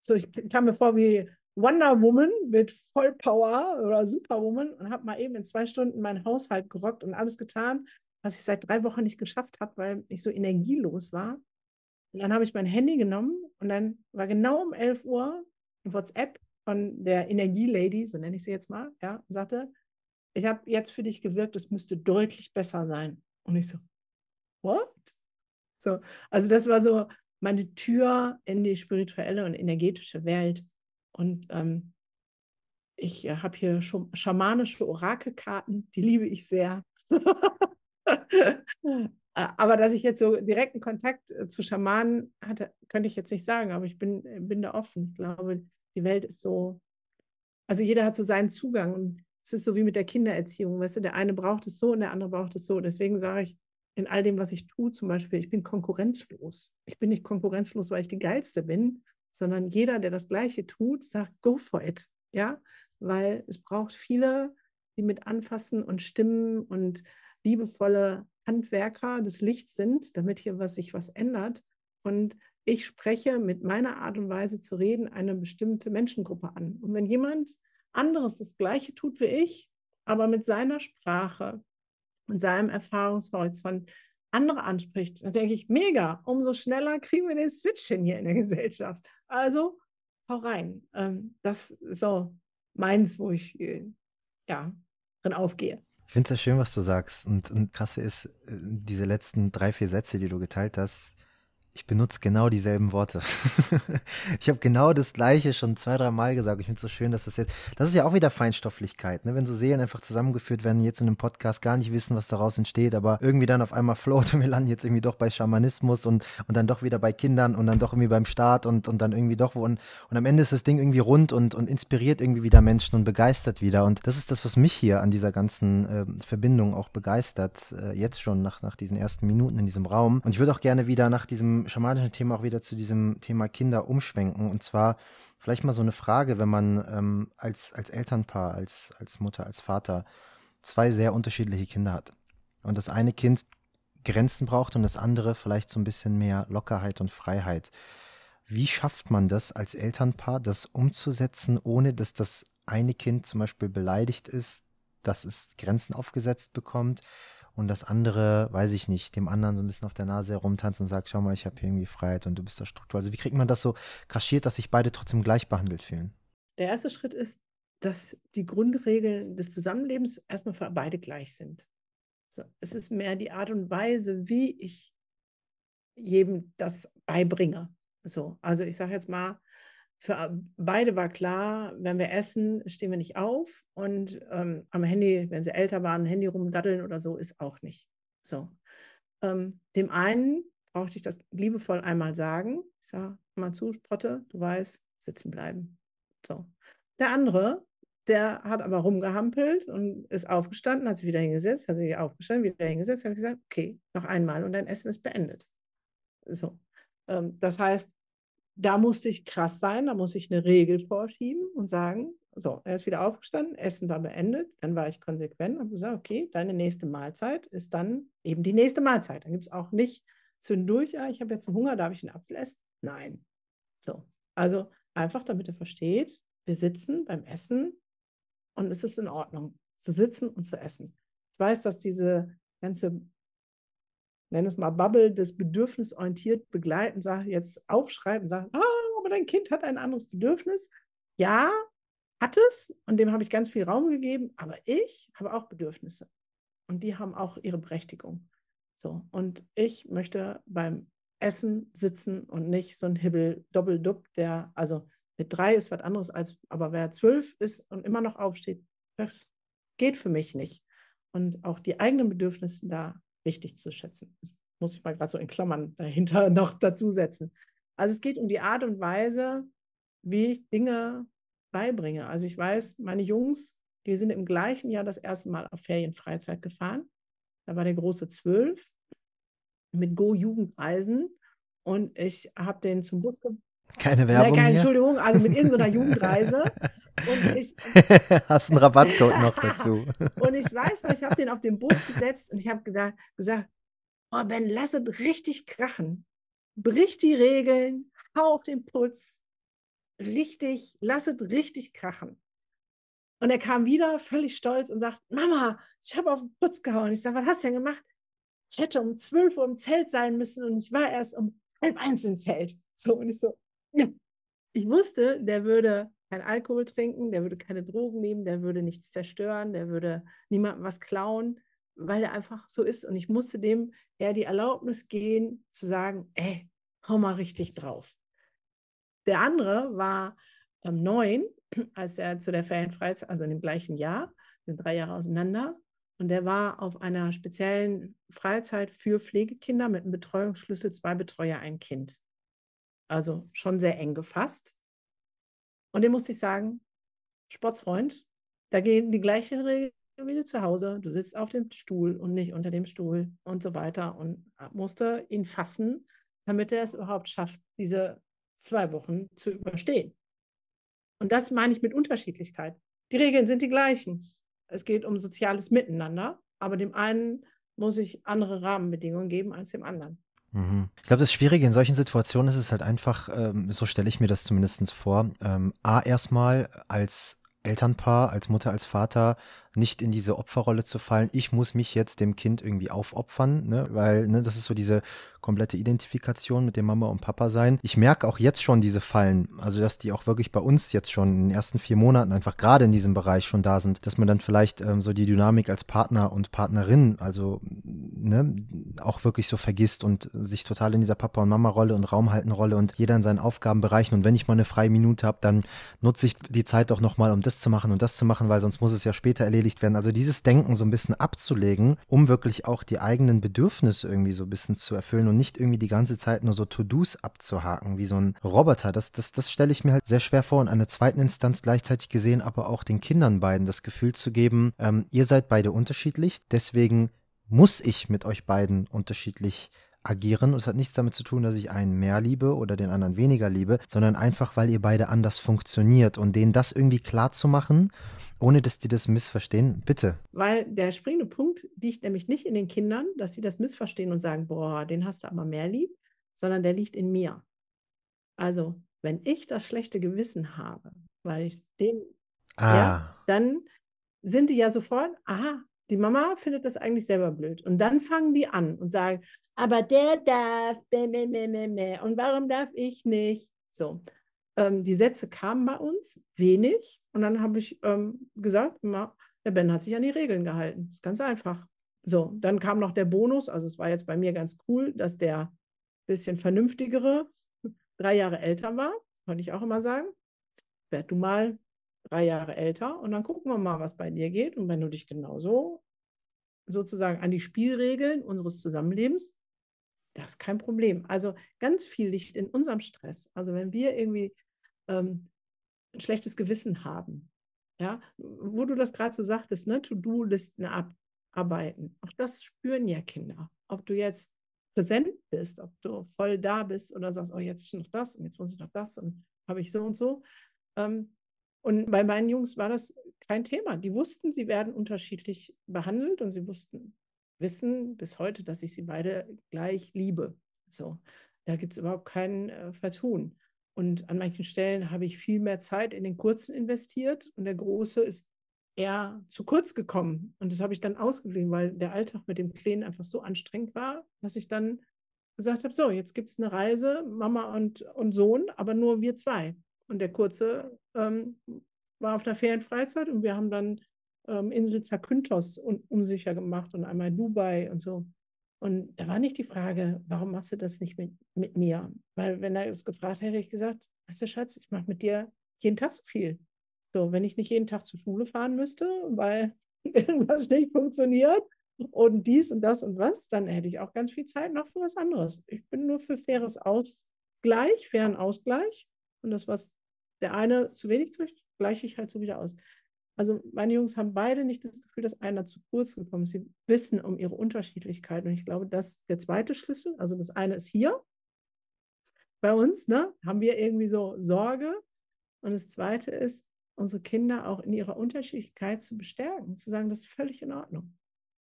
So, ich kam mir vor wie Wonder Woman mit Vollpower oder Superwoman und habe mal eben in zwei Stunden meinen Haushalt gerockt und alles getan, was ich seit drei Wochen nicht geschafft habe, weil ich so energielos war. Und dann habe ich mein Handy genommen und dann war genau um 11 Uhr ein WhatsApp von der Energielady, so nenne ich sie jetzt mal, ja, sagte, ich habe jetzt für dich gewirkt, es müsste deutlich besser sein. Und ich so, what? So, also das war so meine Tür in die spirituelle und energetische Welt. Und ähm, ich äh, habe hier schon schamanische Orakelkarten, die liebe ich sehr. aber dass ich jetzt so direkten Kontakt äh, zu Schamanen hatte, könnte ich jetzt nicht sagen, aber ich bin, bin da offen. Ich glaube, die Welt ist so, also jeder hat so seinen Zugang. Und Es ist so wie mit der Kindererziehung, weißt du, der eine braucht es so und der andere braucht es so. Deswegen sage ich, in all dem, was ich tue, zum Beispiel, ich bin konkurrenzlos. Ich bin nicht konkurrenzlos, weil ich die Geilste bin, sondern jeder, der das Gleiche tut, sagt, go for it. Ja, weil es braucht viele, die mit anfassen und stimmen und liebevolle Handwerker des Lichts sind, damit hier was, sich was ändert. Und ich spreche mit meiner Art und Weise zu reden eine bestimmte Menschengruppe an. Und wenn jemand anderes das Gleiche tut wie ich, aber mit seiner Sprache und seinem Erfahrungshorizont andere anspricht, dann denke ich, mega, umso schneller kriegen wir den Switch hin hier in der Gesellschaft. Also, hau rein. Ähm, das ist so meins, wo ich äh, ja, drin aufgehe. Ich finde es ja schön, was du sagst. Und, und krasse ist, äh, diese letzten drei, vier Sätze, die du geteilt hast, ich benutze genau dieselben Worte. ich habe genau das Gleiche schon zwei, drei Mal gesagt. Ich finde es so schön, dass das jetzt, das ist ja auch wieder Feinstofflichkeit, ne? wenn so Seelen einfach zusammengeführt werden, jetzt in einem Podcast gar nicht wissen, was daraus entsteht, aber irgendwie dann auf einmal float und wir landen jetzt irgendwie doch bei Schamanismus und, und dann doch wieder bei Kindern und dann doch irgendwie beim Staat und, und dann irgendwie doch wo und, und am Ende ist das Ding irgendwie rund und, und inspiriert irgendwie wieder Menschen und begeistert wieder. Und das ist das, was mich hier an dieser ganzen äh, Verbindung auch begeistert, äh, jetzt schon nach, nach diesen ersten Minuten in diesem Raum. Und ich würde auch gerne wieder nach diesem schamanischen Thema auch wieder zu diesem Thema Kinder umschwenken. Und zwar vielleicht mal so eine Frage, wenn man ähm, als, als Elternpaar, als, als Mutter, als Vater zwei sehr unterschiedliche Kinder hat. Und das eine Kind Grenzen braucht und das andere vielleicht so ein bisschen mehr Lockerheit und Freiheit. Wie schafft man das als Elternpaar, das umzusetzen, ohne dass das eine Kind zum Beispiel beleidigt ist, dass es Grenzen aufgesetzt bekommt und das andere, weiß ich nicht, dem anderen so ein bisschen auf der Nase herumtanzt und sagt, schau mal, ich habe hier irgendwie Freiheit und du bist da Struktur. Also wie kriegt man das so kaschiert, dass sich beide trotzdem gleich behandelt fühlen? Der erste Schritt ist, dass die Grundregeln des Zusammenlebens erstmal für beide gleich sind. So, es ist mehr die Art und Weise, wie ich jedem das beibringe. So, also ich sage jetzt mal, für beide war klar, wenn wir essen, stehen wir nicht auf und ähm, am Handy, wenn sie älter waren, Handy rumdaddeln oder so, ist auch nicht. So. Ähm, dem einen brauchte ich das liebevoll einmal sagen. Ich sage mal zu, Sprotte, du weißt, sitzen bleiben. So. Der andere, der hat aber rumgehampelt und ist aufgestanden, hat sich wieder hingesetzt, hat sich aufgestanden, wieder hingesetzt, hat gesagt, okay, noch einmal und dein Essen ist beendet. So. Ähm, das heißt, da musste ich krass sein, da muss ich eine Regel vorschieben und sagen, so, er ist wieder aufgestanden, Essen war beendet, dann war ich konsequent und gesagt, okay, deine nächste Mahlzeit ist dann eben die nächste Mahlzeit. Dann gibt es auch nicht zwischendurch, ah, ich habe jetzt Hunger, darf ich einen Apfel essen? Nein. So, also einfach, damit er versteht, wir sitzen beim Essen und es ist in Ordnung, zu sitzen und zu essen. Ich weiß, dass diese ganze nenn es mal Bubble des bedürfnisorientiert begleiten, sag jetzt aufschreiben, sagen, ah, aber dein Kind hat ein anderes Bedürfnis. Ja, hat es und dem habe ich ganz viel Raum gegeben, aber ich habe auch Bedürfnisse und die haben auch ihre Berechtigung. So, und ich möchte beim Essen sitzen und nicht so ein Hibbel Doppeldupp, der, also mit drei ist was anderes als, aber wer zwölf ist und immer noch aufsteht, das geht für mich nicht. Und auch die eigenen Bedürfnisse da richtig zu schätzen. Das muss ich mal gerade so in Klammern dahinter noch dazu setzen. Also es geht um die Art und Weise, wie ich Dinge beibringe. Also ich weiß, meine Jungs, die sind im gleichen Jahr das erste Mal auf Ferienfreizeit gefahren. Da war der große zwölf mit Go-Jugendreisen und ich habe den zum Bus ge keine Werbung. Nein, keine, Entschuldigung, also mit irgendeiner Jugendreise. Und ich, Hast einen Rabattcode noch dazu. und ich weiß noch, ich habe den auf den Bus gesetzt und ich habe gesagt, gesagt, oh Ben, lass es richtig krachen. Brich die Regeln, hau auf den Putz. Richtig, lass es richtig krachen. Und er kam wieder völlig stolz und sagt, Mama, ich habe auf den Putz gehauen. Ich sage, was hast du denn gemacht? Ich hätte um 12 Uhr im Zelt sein müssen und ich war erst um halb eins im Zelt. So, und ich so, ja. Ich wusste, der würde kein Alkohol trinken, der würde keine Drogen nehmen, der würde nichts zerstören, der würde niemandem was klauen, weil er einfach so ist. Und ich musste dem eher die Erlaubnis gehen, zu sagen, ey, hau mal richtig drauf. Der andere war ähm, neun, als er zu der Ferienfreizeit, also in dem gleichen Jahr, sind drei Jahre auseinander, und der war auf einer speziellen Freizeit für Pflegekinder mit einem Betreuungsschlüssel, zwei Betreuer, ein Kind. Also schon sehr eng gefasst. Und dem musste ich sagen, Sportsfreund, Da gehen die gleichen Regeln wie du zu Hause. Du sitzt auf dem Stuhl und nicht unter dem Stuhl und so weiter. Und musste ihn fassen, damit er es überhaupt schafft, diese zwei Wochen zu überstehen. Und das meine ich mit Unterschiedlichkeit. Die Regeln sind die gleichen. Es geht um soziales Miteinander, aber dem einen muss ich andere Rahmenbedingungen geben als dem anderen. Mhm. Ich glaube, das Schwierige in solchen Situationen ist es halt einfach, ähm, so stelle ich mir das zumindest vor, ähm, A, erstmal als Elternpaar, als Mutter, als Vater nicht in diese Opferrolle zu fallen. Ich muss mich jetzt dem Kind irgendwie aufopfern, ne? weil ne, das ist so diese komplette Identifikation mit dem Mama und Papa sein. Ich merke auch jetzt schon diese Fallen, also dass die auch wirklich bei uns jetzt schon in den ersten vier Monaten einfach gerade in diesem Bereich schon da sind, dass man dann vielleicht ähm, so die Dynamik als Partner und Partnerin, also ne, auch wirklich so vergisst und sich total in dieser Papa- und Mama-Rolle und Raumhalten-Rolle und jeder in seinen Aufgabenbereichen und wenn ich mal eine freie Minute habe, dann nutze ich die Zeit doch nochmal, um das zu machen und das zu machen, weil sonst muss es ja später erledigt werden. Also dieses Denken so ein bisschen abzulegen, um wirklich auch die eigenen Bedürfnisse irgendwie so ein bisschen zu erfüllen und nicht irgendwie die ganze Zeit nur so To-Dos abzuhaken, wie so ein Roboter. Das, das, das stelle ich mir halt sehr schwer vor und an der zweiten Instanz gleichzeitig gesehen, aber auch den Kindern beiden das Gefühl zu geben, ähm, ihr seid beide unterschiedlich, deswegen muss ich mit euch beiden unterschiedlich agieren. Und es hat nichts damit zu tun, dass ich einen mehr liebe oder den anderen weniger liebe, sondern einfach, weil ihr beide anders funktioniert und denen das irgendwie klar zu machen ohne dass die das missverstehen? Bitte. Weil der springende Punkt liegt nämlich nicht in den Kindern, dass sie das missverstehen und sagen, boah, den hast du aber mehr lieb, sondern der liegt in mir. Also, wenn ich das schlechte Gewissen habe, weil ich den, ah. ja, dann sind die ja sofort, aha, die Mama findet das eigentlich selber blöd. Und dann fangen die an und sagen, aber der darf, meh, meh, meh, meh, und warum darf ich nicht? So ähm, die Sätze kamen bei uns, wenig. Und dann habe ich ähm, gesagt, na, der Ben hat sich an die Regeln gehalten. Das ist ganz einfach. So, dann kam noch der Bonus. Also es war jetzt bei mir ganz cool, dass der bisschen vernünftigere drei Jahre älter war. Konnte ich auch immer sagen. Werd du mal drei Jahre älter und dann gucken wir mal, was bei dir geht. Und wenn du dich genauso sozusagen an die Spielregeln unseres Zusammenlebens, das ist kein Problem. Also ganz viel liegt in unserem Stress. Also wenn wir irgendwie ähm, ein schlechtes Gewissen haben. Ja, wo du das gerade so sagtest, ne, To-Do-Listen abarbeiten. Auch das spüren ja Kinder. Ob du jetzt präsent bist, ob du voll da bist oder sagst, oh, jetzt noch das und jetzt muss ich noch das und habe ich so und so. Ähm, und bei meinen Jungs war das kein Thema. Die wussten, sie werden unterschiedlich behandelt und sie wussten, wissen bis heute, dass ich sie beide gleich liebe. So, da gibt es überhaupt kein äh, Vertun. Und an manchen Stellen habe ich viel mehr Zeit in den kurzen investiert und der große ist eher zu kurz gekommen. Und das habe ich dann ausgeglichen, weil der Alltag mit dem Kleinen einfach so anstrengend war, dass ich dann gesagt habe, so, jetzt gibt es eine Reise, Mama und, und Sohn, aber nur wir zwei. Und der Kurze ähm, war auf der Ferienfreizeit und wir haben dann ähm, Insel Zakynthos unsicher gemacht und einmal Dubai und so. Und da war nicht die Frage, warum machst du das nicht mit, mit mir? Weil wenn er es gefragt hätte, hätte ich gesagt, weißt du, Schatz, ich mache mit dir jeden Tag so viel. So, wenn ich nicht jeden Tag zur Schule fahren müsste, weil irgendwas nicht funktioniert und dies und das und was, dann hätte ich auch ganz viel Zeit noch für was anderes. Ich bin nur für faires Ausgleich, fairen Ausgleich. Und das, was der eine zu wenig kriegt, gleiche ich halt so wieder aus. Also meine Jungs haben beide nicht das Gefühl, dass einer zu kurz gekommen ist. Sie wissen um ihre Unterschiedlichkeit. Und ich glaube, das ist der zweite Schlüssel. Also das eine ist hier bei uns, ne? Haben wir irgendwie so Sorge. Und das zweite ist, unsere Kinder auch in ihrer Unterschiedlichkeit zu bestärken, zu sagen, das ist völlig in Ordnung.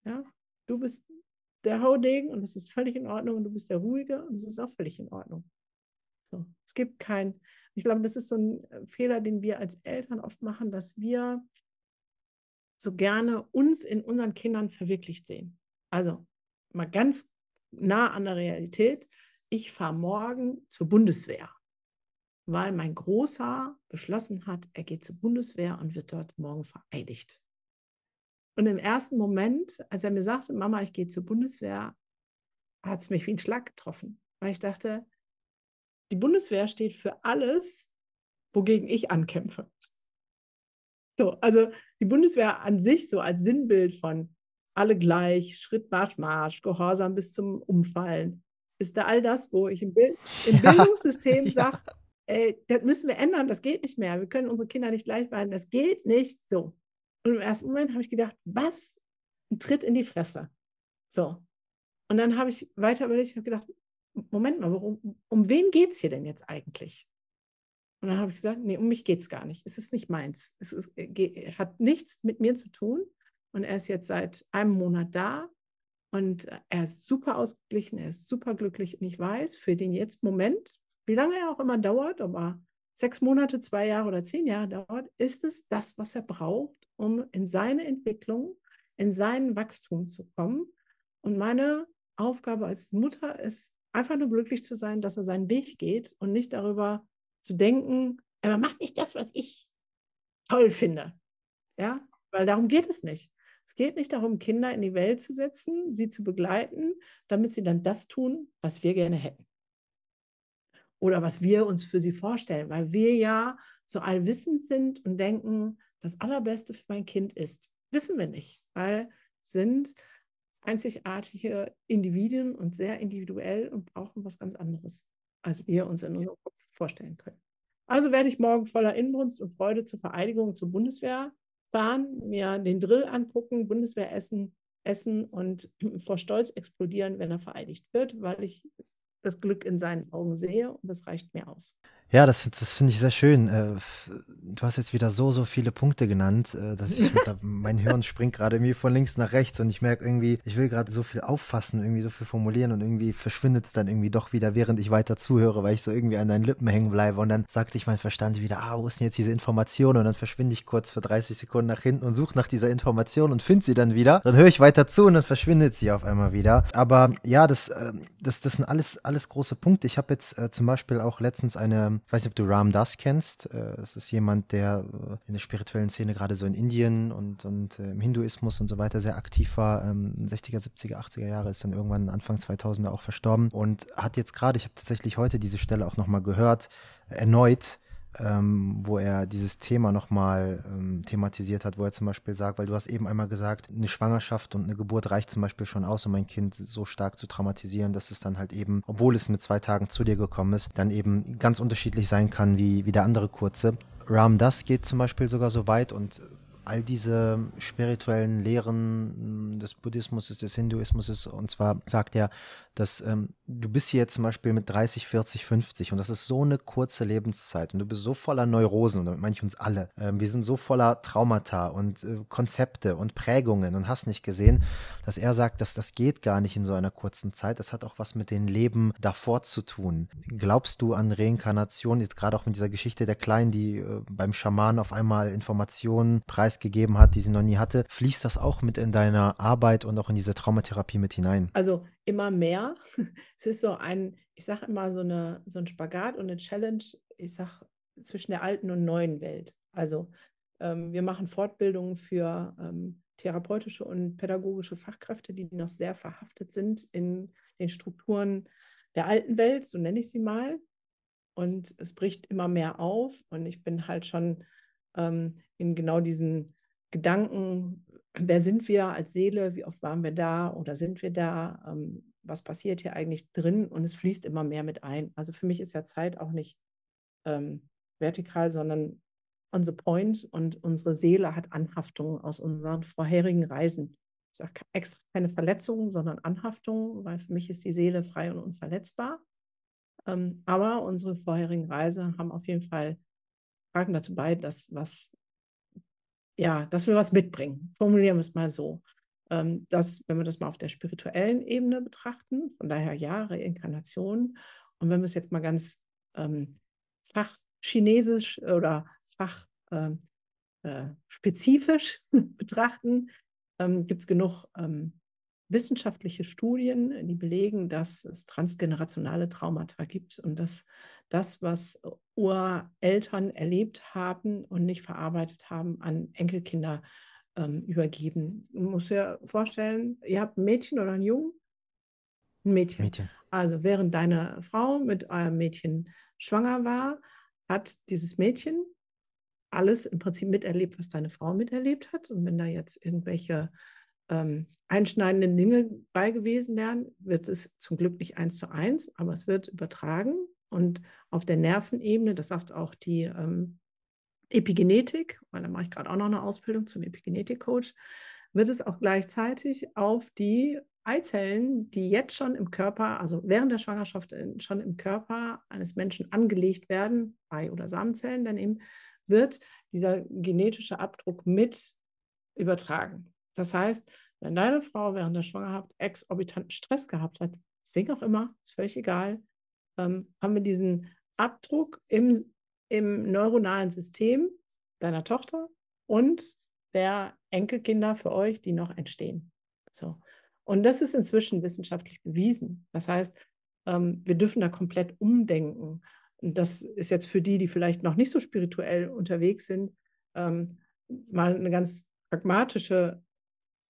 Ja, du bist der Haudegen und das ist völlig in Ordnung und du bist der Ruhige und das ist auch völlig in Ordnung. So, es gibt kein, ich glaube, das ist so ein Fehler, den wir als Eltern oft machen, dass wir so gerne uns in unseren Kindern verwirklicht sehen. Also mal ganz nah an der Realität. Ich fahre morgen zur Bundeswehr, weil mein Großer beschlossen hat, er geht zur Bundeswehr und wird dort morgen vereidigt. Und im ersten Moment, als er mir sagte, Mama, ich gehe zur Bundeswehr, hat es mich wie ein Schlag getroffen, weil ich dachte, die Bundeswehr steht für alles, wogegen ich ankämpfe. So, also die Bundeswehr an sich so als Sinnbild von alle gleich, Schritt, Marsch, Marsch, Gehorsam bis zum Umfallen, ist da all das, wo ich im, Bild, im ja. Bildungssystem ja. sage, ey, das müssen wir ändern, das geht nicht mehr. Wir können unsere Kinder nicht gleich behandeln, das geht nicht so. Und im ersten Moment habe ich gedacht, was? Ein Tritt in die Fresse. So. Und dann habe ich weiter überlegt, ich habe gedacht, Moment mal, worum, um wen geht es hier denn jetzt eigentlich? Und dann habe ich gesagt, nee, um mich geht es gar nicht. Es ist nicht meins. Es ist, äh, hat nichts mit mir zu tun. Und er ist jetzt seit einem Monat da und er ist super ausgeglichen, er ist super glücklich. Und ich weiß, für den jetzt Moment, wie lange er auch immer dauert, aber sechs Monate, zwei Jahre oder zehn Jahre dauert, ist es das, was er braucht, um in seine Entwicklung, in sein Wachstum zu kommen. Und meine Aufgabe als Mutter ist einfach nur glücklich zu sein, dass er seinen Weg geht und nicht darüber zu denken, er macht nicht das, was ich toll finde. Ja, weil darum geht es nicht. Es geht nicht darum, Kinder in die Welt zu setzen, sie zu begleiten, damit sie dann das tun, was wir gerne hätten oder was wir uns für sie vorstellen, weil wir ja so allwissend sind und denken, das Allerbeste für mein Kind ist. Wissen wir nicht, weil sind einzigartige Individuen und sehr individuell und brauchen was ganz anderes, als wir uns in unserem Kopf vorstellen können. Also werde ich morgen voller Inbrunst und Freude zur Vereidigung zur Bundeswehr fahren, mir den Drill angucken, Bundeswehr essen, essen und vor Stolz explodieren, wenn er vereidigt wird, weil ich das Glück in seinen Augen sehe und das reicht mir aus. Ja, das, das finde ich sehr schön. Äh, du hast jetzt wieder so, so viele Punkte genannt, äh, dass ich, mein Hirn springt gerade irgendwie von links nach rechts und ich merke irgendwie, ich will gerade so viel auffassen, irgendwie so viel formulieren und irgendwie verschwindet es dann irgendwie doch wieder, während ich weiter zuhöre, weil ich so irgendwie an deinen Lippen hängen bleibe und dann sagt sich mein Verstand wieder, ah, wo ist denn jetzt diese Information? Und dann verschwinde ich kurz für 30 Sekunden nach hinten und suche nach dieser Information und finde sie dann wieder. Dann höre ich weiter zu und dann verschwindet sie auf einmal wieder. Aber ja, das, ähm, das, das sind alles, alles große Punkte. Ich habe jetzt äh, zum Beispiel auch letztens eine ich weiß nicht, ob du Ram Das kennst. Äh, es ist jemand, der äh, in der spirituellen Szene gerade so in Indien und, und äh, im Hinduismus und so weiter sehr aktiv war. 60er, 70er, 80er Jahre ist dann irgendwann Anfang 2000er auch verstorben und hat jetzt gerade, ich habe tatsächlich heute diese Stelle auch nochmal gehört, erneut ähm, wo er dieses Thema nochmal ähm, thematisiert hat, wo er zum Beispiel sagt, weil du hast eben einmal gesagt, eine Schwangerschaft und eine Geburt reicht zum Beispiel schon aus, um ein Kind so stark zu traumatisieren, dass es dann halt eben, obwohl es mit zwei Tagen zu dir gekommen ist, dann eben ganz unterschiedlich sein kann wie, wie der andere kurze. Ram Das geht zum Beispiel sogar so weit und all diese spirituellen Lehren des Buddhismus, des Hinduismus und zwar sagt er, dass ähm, du bist hier zum Beispiel mit 30, 40, 50 und das ist so eine kurze Lebenszeit und du bist so voller Neurosen und damit meine ich uns alle. Ähm, wir sind so voller Traumata und äh, Konzepte und Prägungen und hast nicht gesehen, dass er sagt, dass das geht gar nicht in so einer kurzen Zeit. Das hat auch was mit dem Leben davor zu tun. Glaubst du an Reinkarnation, jetzt gerade auch mit dieser Geschichte der Kleinen, die äh, beim Schaman auf einmal Informationen preisgegeben hat, die sie noch nie hatte, fließt das auch mit in deiner Arbeit und auch in diese Traumatherapie mit hinein? Also immer mehr. Es ist so ein, ich sage immer so, eine, so ein Spagat und eine Challenge, ich sage, zwischen der alten und neuen Welt. Also ähm, wir machen Fortbildungen für ähm, therapeutische und pädagogische Fachkräfte, die noch sehr verhaftet sind in den Strukturen der alten Welt, so nenne ich sie mal. Und es bricht immer mehr auf. Und ich bin halt schon ähm, in genau diesen Gedanken wer sind wir als Seele, wie oft waren wir da oder sind wir da, ähm, was passiert hier eigentlich drin und es fließt immer mehr mit ein. Also für mich ist ja Zeit auch nicht ähm, vertikal, sondern on the point und unsere Seele hat Anhaftungen aus unseren vorherigen Reisen. Ich sage extra keine Verletzungen, sondern Anhaftungen, weil für mich ist die Seele frei und unverletzbar. Ähm, aber unsere vorherigen Reisen haben auf jeden Fall tragen dazu bei, dass was ja, dass wir was mitbringen. Formulieren wir es mal so. Ähm, dass, wenn wir das mal auf der spirituellen Ebene betrachten, von daher ja, Reinkarnation. Und wenn wir es jetzt mal ganz ähm, fachchinesisch oder fachspezifisch ähm, äh, betrachten, ähm, gibt es genug ähm, wissenschaftliche Studien, die belegen, dass es transgenerationale Traumata gibt und dass das, was Ureltern erlebt haben und nicht verarbeitet haben, an Enkelkinder ähm, übergeben. Man muss ja vorstellen, ihr habt ein Mädchen oder einen Jungen? Ein Mädchen. Mädchen. Also während deine Frau mit eurem Mädchen schwanger war, hat dieses Mädchen alles im Prinzip miterlebt, was deine Frau miterlebt hat. Und wenn da jetzt irgendwelche ähm, einschneidenden Dinge bei gewesen wären, wird es zum Glück nicht eins zu eins, aber es wird übertragen. Und auf der Nervenebene, das sagt auch die, ähm, Epigenetik, weil da mache ich gerade auch noch eine Ausbildung zum Epigenetik-Coach, wird es auch gleichzeitig auf die Eizellen, die jetzt schon im Körper, also während der Schwangerschaft schon im Körper eines Menschen angelegt werden, Ei- oder Samenzellen, dann eben wird dieser genetische Abdruck mit übertragen. Das heißt, wenn deine Frau während der Schwangerschaft exorbitanten Stress gehabt hat, deswegen auch immer, ist völlig egal, ähm, haben wir diesen Abdruck im, im neuronalen System deiner Tochter und der Enkelkinder für euch, die noch entstehen. So. Und das ist inzwischen wissenschaftlich bewiesen. Das heißt, ähm, wir dürfen da komplett umdenken. Und das ist jetzt für die, die vielleicht noch nicht so spirituell unterwegs sind, ähm, mal eine ganz pragmatische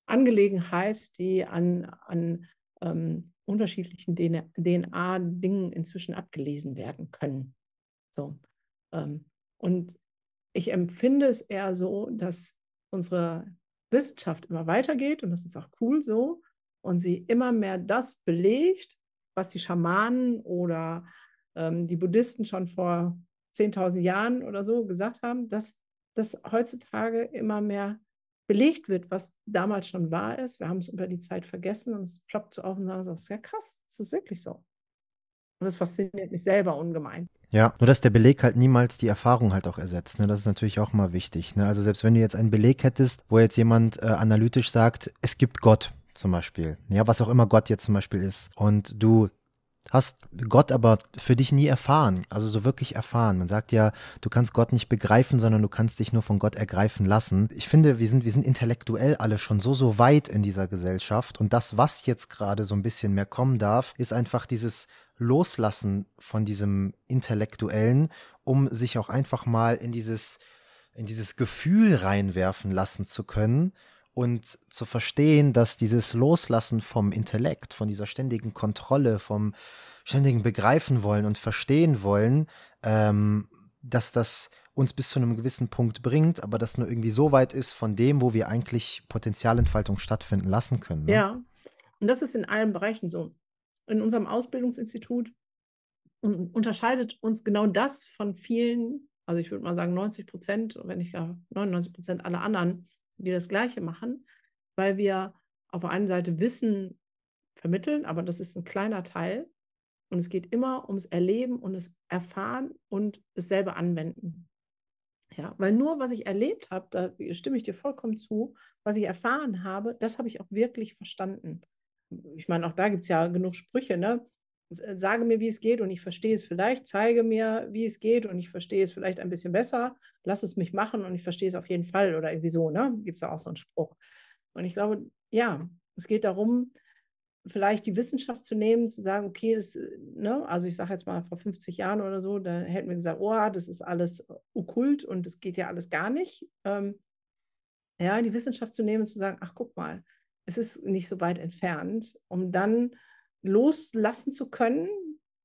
Angelegenheit, die an, an ähm, unterschiedlichen DNA-Dingen inzwischen abgelesen werden können. So. Ähm, und ich empfinde es eher so, dass unsere Wissenschaft immer weitergeht und das ist auch cool so und sie immer mehr das belegt, was die Schamanen oder ähm, die Buddhisten schon vor 10.000 Jahren oder so gesagt haben, dass das heutzutage immer mehr belegt wird, was damals schon wahr ist. Wir haben es über die Zeit vergessen und es ploppt so auf und sagen, das ist ja krass, das ist wirklich so. Und das fasziniert mich selber ungemein. Ja, nur dass der Beleg halt niemals die Erfahrung halt auch ersetzt. Ne? Das ist natürlich auch mal wichtig. Ne? Also selbst wenn du jetzt einen Beleg hättest, wo jetzt jemand äh, analytisch sagt, es gibt Gott zum Beispiel, ja, was auch immer Gott jetzt zum Beispiel ist, und du hast Gott aber für dich nie erfahren, also so wirklich erfahren. Man sagt ja, du kannst Gott nicht begreifen, sondern du kannst dich nur von Gott ergreifen lassen. Ich finde, wir sind, wir sind intellektuell alle schon so, so weit in dieser Gesellschaft und das, was jetzt gerade so ein bisschen mehr kommen darf, ist einfach dieses Loslassen von diesem Intellektuellen, um sich auch einfach mal in dieses, in dieses Gefühl reinwerfen lassen zu können und zu verstehen, dass dieses Loslassen vom Intellekt, von dieser ständigen Kontrolle, vom ständigen Begreifen wollen und verstehen wollen, ähm, dass das uns bis zu einem gewissen Punkt bringt, aber das nur irgendwie so weit ist von dem, wo wir eigentlich Potenzialentfaltung stattfinden lassen können. Ne? Ja, und das ist in allen Bereichen so. In unserem Ausbildungsinstitut unterscheidet uns genau das von vielen, also ich würde mal sagen 90 Prozent, wenn nicht gar 99 Prozent aller anderen die das Gleiche machen, weil wir auf der einen Seite Wissen vermitteln, aber das ist ein kleiner Teil. Und es geht immer ums Erleben und das Erfahren und es selber anwenden. Ja, weil nur was ich erlebt habe, da stimme ich dir vollkommen zu, was ich erfahren habe, das habe ich auch wirklich verstanden. Ich meine, auch da gibt es ja genug Sprüche, ne? Äh, sage mir, wie es geht und ich verstehe es vielleicht, zeige mir, wie es geht und ich verstehe es vielleicht ein bisschen besser, lass es mich machen und ich verstehe es auf jeden Fall oder irgendwie so, ne? Gibt es ja auch so einen Spruch. Und ich glaube, ja, es geht darum, vielleicht die Wissenschaft zu nehmen, zu sagen, okay, das, ne, also ich sage jetzt mal vor 50 Jahren oder so, da hätten wir gesagt, oh, das ist alles okkult und das geht ja alles gar nicht. Ähm, ja, die Wissenschaft zu nehmen und zu sagen, ach, guck mal, es ist nicht so weit entfernt, um dann loslassen zu können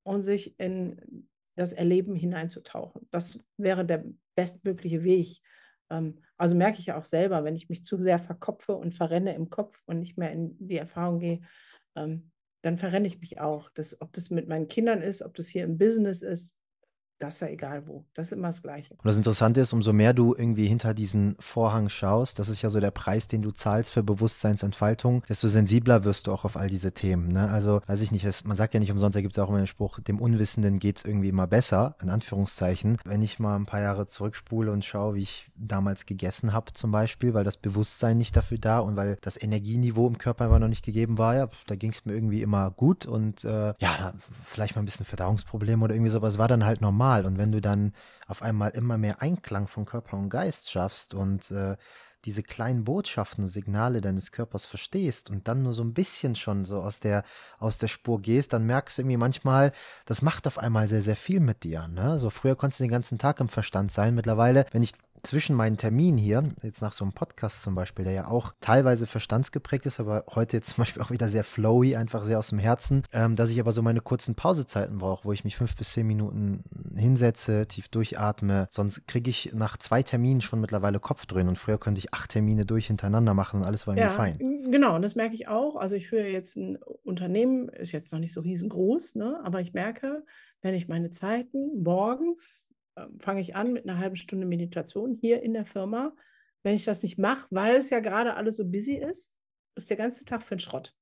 und sich in das Erleben hineinzutauchen. Das wäre der bestmögliche Weg. Ähm, also merke ich ja auch selber, wenn ich mich zu sehr verkopfe und verrenne im Kopf und nicht mehr in die Erfahrung gehe, ähm, dann verrenne ich mich auch. Das, ob das mit meinen Kindern ist, ob das hier im Business ist, das ist ja egal wo. Das ist immer das Gleiche. Und das Interessante ist, umso mehr du irgendwie hinter diesen Vorhang schaust, das ist ja so der Preis, den du zahlst für Bewusstseinsentfaltung, desto sensibler wirst du auch auf all diese Themen. Ne? Also, weiß ich nicht, das, man sagt ja nicht umsonst, da gibt es auch immer den Spruch, dem Unwissenden geht es irgendwie immer besser, in Anführungszeichen. Wenn ich mal ein paar Jahre zurückspule und schaue, wie ich damals gegessen habe zum Beispiel, weil das Bewusstsein nicht dafür da und weil das Energieniveau im Körper einfach noch nicht gegeben war, ja, da ging es mir irgendwie immer gut und äh, ja, vielleicht mal ein bisschen Verdauungsprobleme oder irgendwie so, aber es war dann halt normal normal. Und wenn du dann auf einmal immer mehr Einklang von Körper und Geist schaffst und äh, diese kleinen Botschaften, Signale deines Körpers verstehst und dann nur so ein bisschen schon so aus der, aus der Spur gehst, dann merkst du irgendwie manchmal, das macht auf einmal sehr, sehr viel mit dir. Ne? So früher konntest du den ganzen Tag im Verstand sein. Mittlerweile, wenn ich zwischen meinen Terminen hier, jetzt nach so einem Podcast zum Beispiel, der ja auch teilweise verstandsgeprägt ist, aber heute jetzt zum Beispiel auch wieder sehr flowy, einfach sehr aus dem Herzen, ähm, dass ich aber so meine kurzen Pausezeiten brauche, wo ich mich fünf bis zehn Minuten hinsetze, tief durchatme. Sonst kriege ich nach zwei Terminen schon mittlerweile Kopfdröhnen und früher könnte ich acht Termine durch hintereinander machen und alles war ja, mir fein. Genau, und das merke ich auch. Also ich führe jetzt ein Unternehmen, ist jetzt noch nicht so riesengroß, ne? aber ich merke, wenn ich meine Zeiten morgens fange ich an mit einer halben Stunde Meditation hier in der Firma. Wenn ich das nicht mache, weil es ja gerade alles so busy ist, ist der ganze Tag für den Schrott.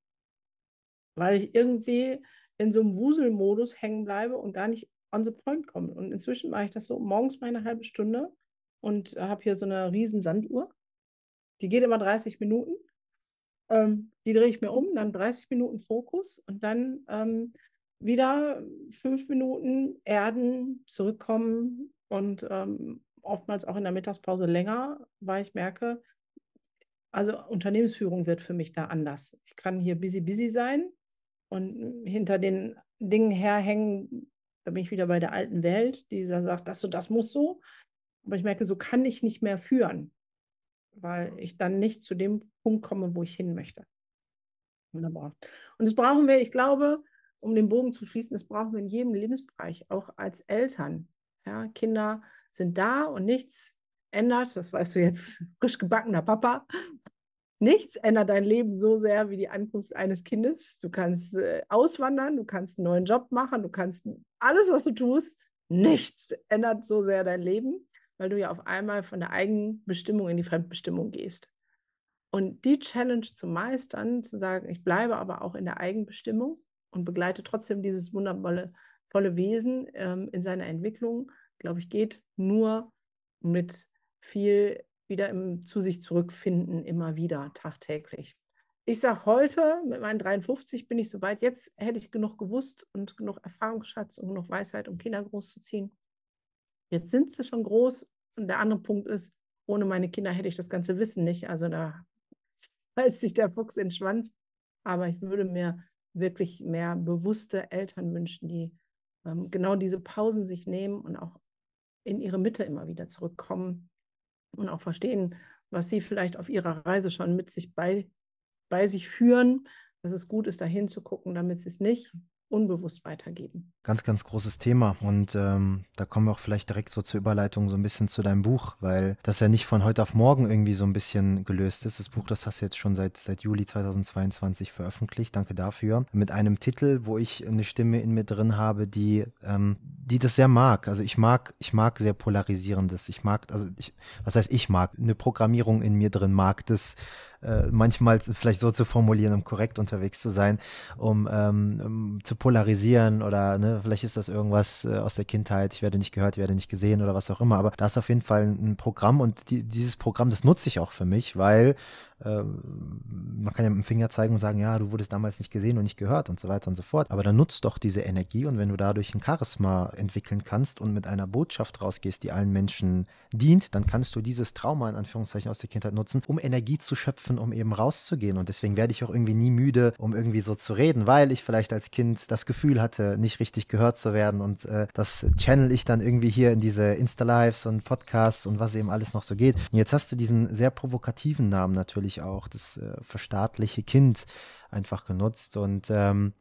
Weil ich irgendwie in so einem Wuselmodus hängen bleibe und gar nicht on the point komme. Und inzwischen mache ich das so morgens meine halbe Stunde und habe hier so eine riesen Sanduhr. Die geht immer 30 Minuten. Ähm, die drehe ich mir um, dann 30 Minuten Fokus und dann ähm, wieder fünf Minuten erden, zurückkommen und ähm, oftmals auch in der Mittagspause länger, weil ich merke, also Unternehmensführung wird für mich da anders. Ich kann hier busy, busy sein und hinter den Dingen herhängen, da bin ich wieder bei der alten Welt, die sagt, das und das muss so. Aber ich merke, so kann ich nicht mehr führen, weil ich dann nicht zu dem Punkt komme, wo ich hin möchte. Wunderbar. Und das brauchen wir, ich glaube, um den Bogen zu schließen, das brauchen wir in jedem Lebensbereich, auch als Eltern. Ja, Kinder sind da und nichts ändert, das weißt du jetzt, frisch gebackener Papa, nichts ändert dein Leben so sehr wie die Ankunft eines Kindes. Du kannst äh, auswandern, du kannst einen neuen Job machen, du kannst alles, was du tust, nichts ändert so sehr dein Leben, weil du ja auf einmal von der eigenen Bestimmung in die Fremdbestimmung gehst. Und die Challenge zu meistern, zu sagen, ich bleibe aber auch in der Eigenbestimmung und begleite trotzdem dieses wundervolle tolle Wesen ähm, in seiner Entwicklung, glaube ich, geht nur mit viel wieder im zu sich zurückfinden, immer wieder, tagtäglich. Ich sage heute, mit meinen 53 bin ich soweit, jetzt hätte ich genug gewusst und genug Erfahrungsschatz und genug Weisheit, um Kinder großzuziehen. Jetzt sind sie schon groß und der andere Punkt ist, ohne meine Kinder hätte ich das ganze Wissen nicht. Also da beißt sich der Fuchs in den Schwanz. Aber ich würde mir wirklich mehr bewusste Eltern wünschen, die ähm, genau diese Pausen sich nehmen und auch in ihre Mitte immer wieder zurückkommen und auch verstehen, was sie vielleicht auf ihrer Reise schon mit sich bei, bei sich führen, dass es gut ist, da hinzugucken, damit sie es nicht unbewusst weitergeben. Ganz, ganz großes Thema. Und ähm, da kommen wir auch vielleicht direkt so zur Überleitung so ein bisschen zu deinem Buch, weil das ja nicht von heute auf morgen irgendwie so ein bisschen gelöst ist. Das Buch, das hast du jetzt schon seit, seit Juli 2022 veröffentlicht. Danke dafür. Mit einem Titel, wo ich eine Stimme in mir drin habe, die, ähm, die das sehr mag. Also ich mag, ich mag sehr polarisierendes. Ich mag, also ich, was heißt ich mag? Eine Programmierung in mir drin mag das äh, manchmal vielleicht so zu formulieren, um korrekt unterwegs zu sein, um, ähm, um zu polarisieren oder ne, vielleicht ist das irgendwas äh, aus der Kindheit, ich werde nicht gehört, ich werde nicht gesehen oder was auch immer, aber da ist auf jeden Fall ein Programm und die, dieses Programm, das nutze ich auch für mich, weil man kann ja mit dem Finger zeigen und sagen, ja, du wurdest damals nicht gesehen und nicht gehört und so weiter und so fort. Aber dann nutzt doch diese Energie und wenn du dadurch ein Charisma entwickeln kannst und mit einer Botschaft rausgehst, die allen Menschen dient, dann kannst du dieses Trauma in Anführungszeichen aus der Kindheit nutzen, um Energie zu schöpfen, um eben rauszugehen. Und deswegen werde ich auch irgendwie nie müde, um irgendwie so zu reden, weil ich vielleicht als Kind das Gefühl hatte, nicht richtig gehört zu werden. Und äh, das channel ich dann irgendwie hier in diese Insta-Lives und Podcasts und was eben alles noch so geht. Und jetzt hast du diesen sehr provokativen Namen natürlich natürlich auch das äh, verstaatliche Kind einfach genutzt und ähm,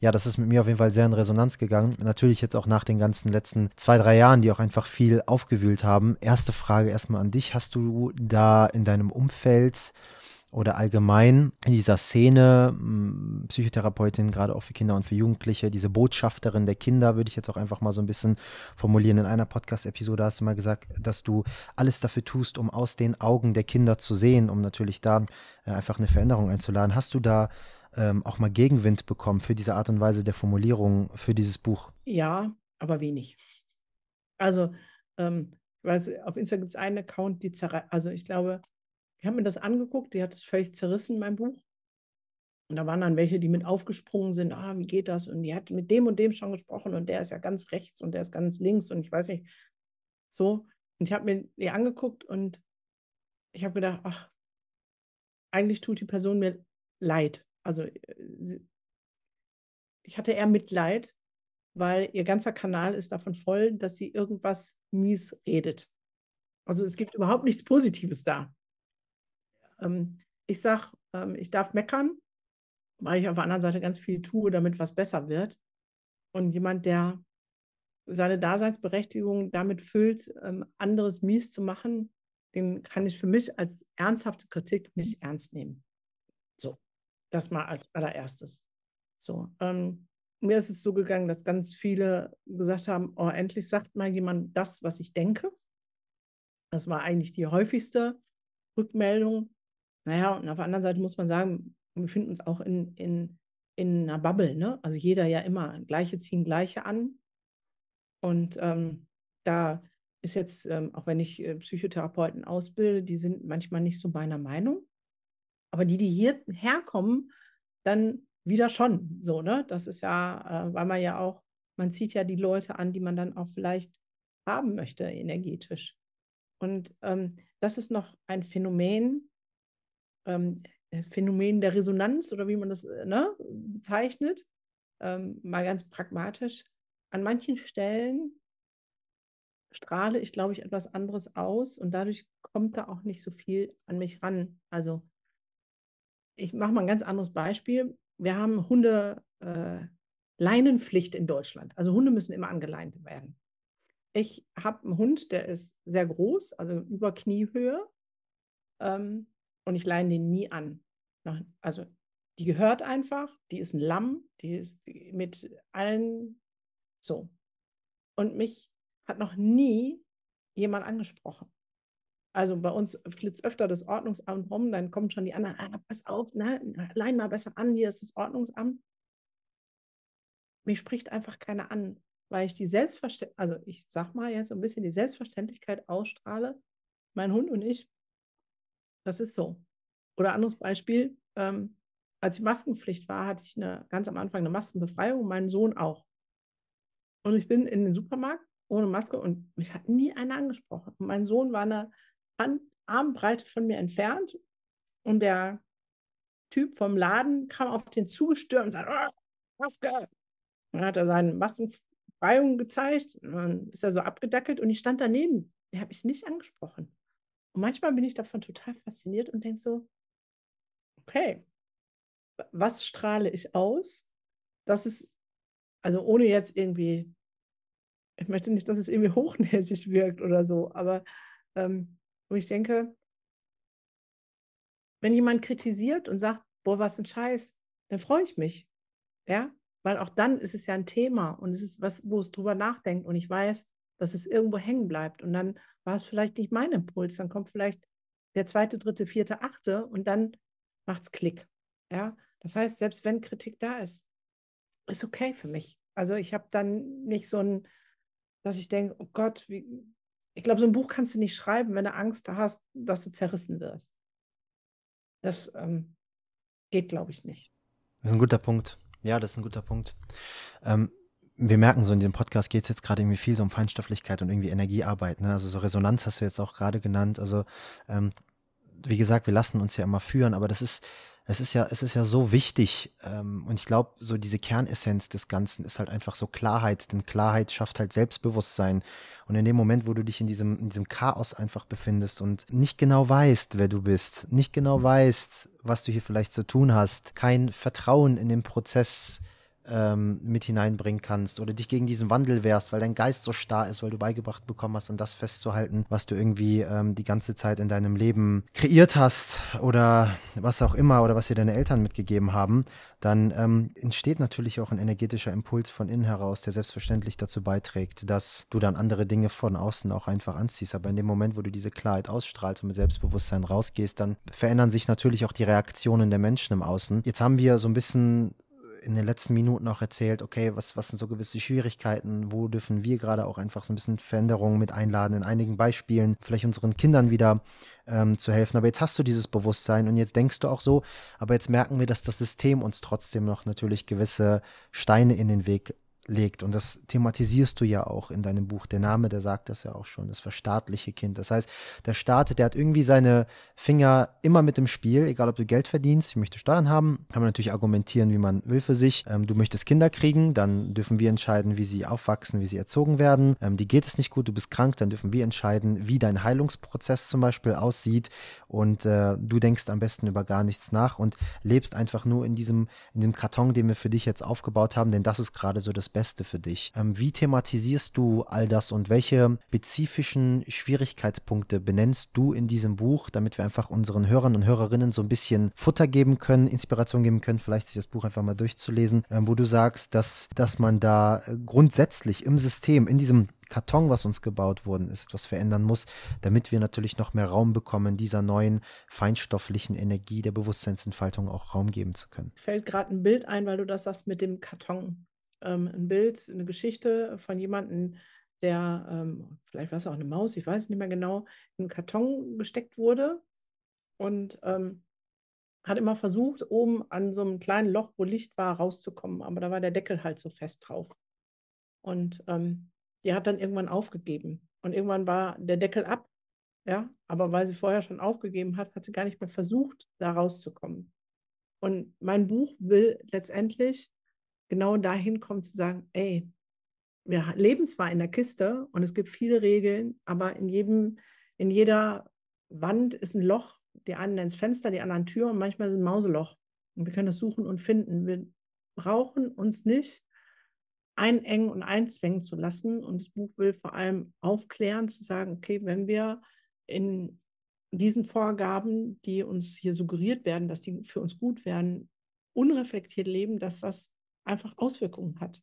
ja, das ist mit mir auf jeden Fall sehr in Resonanz gegangen. Natürlich jetzt auch nach den ganzen letzten zwei, drei Jahren, die auch einfach viel aufgewühlt haben. Erste Frage erstmal an dich. Hast du da in deinem Umfeld oder allgemein in dieser Szene, Psychotherapeutin, gerade auch für Kinder und für Jugendliche, diese Botschafterin der Kinder, würde ich jetzt auch einfach mal so ein bisschen formulieren. In einer Podcast-Episode hast du mal gesagt, dass du alles dafür tust, um aus den Augen der Kinder zu sehen, um natürlich da äh, einfach eine Veränderung einzuladen. Hast du da ähm, auch mal Gegenwind bekommen für diese Art und Weise der Formulierung für dieses Buch? Ja, aber wenig. Also, ähm, weil auf Instagram gibt es einen Account, die zerreißt, also ich glaube, ich habe mir das angeguckt, die hat es völlig zerrissen, mein Buch. Und da waren dann welche, die mit aufgesprungen sind, ah, wie geht das? Und die hat mit dem und dem schon gesprochen und der ist ja ganz rechts und der ist ganz links und ich weiß nicht. So. Und ich habe mir die angeguckt und ich habe gedacht, ach, eigentlich tut die Person mir leid. Also äh, ich hatte eher Mitleid, weil ihr ganzer Kanal ist davon voll, dass sie irgendwas mies redet. Also es gibt überhaupt nichts Positives da. Ähm, ich sage, ähm, ich darf meckern, weil ich auf der anderen Seite ganz viel tue, damit was besser wird. Und jemand, der seine Daseinsberechtigung damit füllt, ähm, anderes mies zu machen, den kann ich für mich als ernsthafte Kritik nicht ernst nehmen. So, das mal als allererstes. So, ähm, mir ist es so gegangen, dass ganz viele gesagt haben, oh, endlich sagt mal jemand das, was ich denke. Das war eigentlich die häufigste Rückmeldung. Naja, und auf der anderen Seite muss man sagen, wir befinden uns auch in, in, in einer Bubble, ne? Also jeder ja immer, Gleiche ziehen Gleiche an. Und ähm, da ist jetzt, ähm, auch wenn ich äh, Psychotherapeuten ausbilde, die sind manchmal nicht so meiner Meinung. Aber die, die hierher kommen, dann wieder schon so, ne? Das ist ja, äh, weil man ja auch, man zieht ja die Leute an, die man dann auch vielleicht haben möchte, energetisch. Und ähm, das ist noch ein Phänomen, ähm, Phänomen der Resonanz oder wie man das äh, ne, bezeichnet, ähm, mal ganz pragmatisch. An manchen Stellen strahle ich, glaube ich, etwas anderes aus und dadurch kommt da auch nicht so viel an mich ran. Also ich mache mal ein ganz anderes Beispiel. Wir haben Hunde äh, Leinenpflicht in Deutschland. Also Hunde müssen immer angeleint werden. Ich habe einen Hund, der ist sehr groß, also über Kniehöhe. Ähm, und ich leine den nie an. Also die gehört einfach, die ist ein Lamm, die ist mit allen so. Und mich hat noch nie jemand angesprochen. Also bei uns flitzt öfter das Ordnungsamt rum, dann kommen schon die anderen, ah, pass auf, ne, lein mal besser an, hier ist das Ordnungsamt. Mich spricht einfach keiner an, weil ich die Selbstverständlichkeit, also ich sag mal jetzt so ein bisschen die Selbstverständlichkeit ausstrahle, mein Hund und ich, das ist so. Oder anderes Beispiel, ähm, als die Maskenpflicht war, hatte ich eine, ganz am Anfang eine Maskenbefreiung, mein Sohn auch. Und ich bin in den Supermarkt ohne Maske und mich hat nie einer angesprochen. Und mein Sohn war eine Hand, Armbreite von mir entfernt und der Typ vom Laden kam auf den zugestürmt und sagte, oh, Maske. Und dann hat er seine Maskenbefreiung gezeigt, und dann ist er so abgedackelt und ich stand daneben. Der hat mich nicht angesprochen. Und manchmal bin ich davon total fasziniert und denke so, okay, was strahle ich aus? Das ist, also ohne jetzt irgendwie, ich möchte nicht, dass es irgendwie hochnäsig wirkt oder so, aber ähm, wo ich denke, wenn jemand kritisiert und sagt, boah, was ein Scheiß, dann freue ich mich. Ja, weil auch dann ist es ja ein Thema und es ist was, wo es drüber nachdenkt und ich weiß, dass es irgendwo hängen bleibt und dann war es vielleicht nicht mein Impuls, dann kommt vielleicht der zweite, dritte, vierte, achte und dann macht es Klick. Ja, das heißt, selbst wenn Kritik da ist, ist okay für mich. Also ich habe dann nicht so ein, dass ich denke, oh Gott, wie, ich glaube, so ein Buch kannst du nicht schreiben, wenn du Angst hast, dass du zerrissen wirst. Das ähm, geht, glaube ich, nicht. Das ist ein guter Punkt. Ja, das ist ein guter Punkt. Ähm, wir merken so in diesem Podcast geht es jetzt gerade irgendwie viel so um Feinstofflichkeit und irgendwie Energiearbeit. Ne? Also so Resonanz hast du jetzt auch gerade genannt. Also ähm, wie gesagt, wir lassen uns ja immer führen, aber das ist, es ist ja, es ist ja so wichtig. Ähm, und ich glaube, so diese Kernessenz des Ganzen ist halt einfach so Klarheit, denn Klarheit schafft halt Selbstbewusstsein. Und in dem Moment, wo du dich in diesem, in diesem Chaos einfach befindest und nicht genau weißt, wer du bist, nicht genau weißt, was du hier vielleicht zu tun hast, kein Vertrauen in den Prozess ähm, mit hineinbringen kannst oder dich gegen diesen Wandel wehrst, weil dein Geist so starr ist, weil du beigebracht bekommen hast, an das festzuhalten, was du irgendwie ähm, die ganze Zeit in deinem Leben kreiert hast oder was auch immer oder was dir deine Eltern mitgegeben haben, dann ähm, entsteht natürlich auch ein energetischer Impuls von innen heraus, der selbstverständlich dazu beiträgt, dass du dann andere Dinge von außen auch einfach anziehst. Aber in dem Moment, wo du diese Klarheit ausstrahlst und mit Selbstbewusstsein rausgehst, dann verändern sich natürlich auch die Reaktionen der Menschen im Außen. Jetzt haben wir so ein bisschen in den letzten Minuten auch erzählt, okay, was, was sind so gewisse Schwierigkeiten, wo dürfen wir gerade auch einfach so ein bisschen Veränderungen mit einladen, in einigen Beispielen vielleicht unseren Kindern wieder ähm, zu helfen. Aber jetzt hast du dieses Bewusstsein und jetzt denkst du auch so, aber jetzt merken wir, dass das System uns trotzdem noch natürlich gewisse Steine in den Weg legt. Und das thematisierst du ja auch in deinem Buch. Der Name, der sagt das ja auch schon, das verstaatliche Kind. Das heißt, der Staat, der hat irgendwie seine Finger immer mit dem Spiel, egal ob du Geld verdienst, ich möchte Steuern haben, kann man natürlich argumentieren, wie man will für sich. Ähm, du möchtest Kinder kriegen, dann dürfen wir entscheiden, wie sie aufwachsen, wie sie erzogen werden. Ähm, die geht es nicht gut, du bist krank, dann dürfen wir entscheiden, wie dein Heilungsprozess zum Beispiel aussieht. Und äh, du denkst am besten über gar nichts nach und lebst einfach nur in diesem, in diesem Karton, den wir für dich jetzt aufgebaut haben, denn das ist gerade so das Beste für dich. Ähm, wie thematisierst du all das und welche spezifischen Schwierigkeitspunkte benennst du in diesem Buch, damit wir einfach unseren Hörern und Hörerinnen so ein bisschen Futter geben können, Inspiration geben können, vielleicht sich das Buch einfach mal durchzulesen, ähm, wo du sagst, dass, dass man da äh, grundsätzlich im System, in diesem Karton, was uns gebaut worden ist, etwas verändern muss, damit wir natürlich noch mehr Raum bekommen, dieser neuen feinstofflichen Energie der Bewusstseinsentfaltung auch Raum geben zu können. Fällt gerade ein Bild ein, weil du das sagst mit dem Karton. Ähm, ein Bild, eine Geschichte von jemandem, der, ähm, vielleicht war es auch eine Maus, ich weiß nicht mehr genau, in einen Karton gesteckt wurde und ähm, hat immer versucht, oben an so einem kleinen Loch, wo Licht war, rauszukommen. Aber da war der Deckel halt so fest drauf. Und ähm, die hat dann irgendwann aufgegeben. Und irgendwann war der Deckel ab. Ja, aber weil sie vorher schon aufgegeben hat, hat sie gar nicht mehr versucht, da rauszukommen. Und mein Buch will letztendlich genau dahin kommen zu sagen, ey, wir leben zwar in der Kiste und es gibt viele Regeln, aber in jedem, in jeder Wand ist ein Loch. Die einen es Fenster, die anderen Tür und manchmal ist ein Mauseloch. Und wir können das suchen und finden. Wir brauchen uns nicht einengen und einzwängen zu lassen. Und das Buch will vor allem aufklären, zu sagen, okay, wenn wir in diesen Vorgaben, die uns hier suggeriert werden, dass die für uns gut werden, unreflektiert leben, dass das einfach Auswirkungen hat.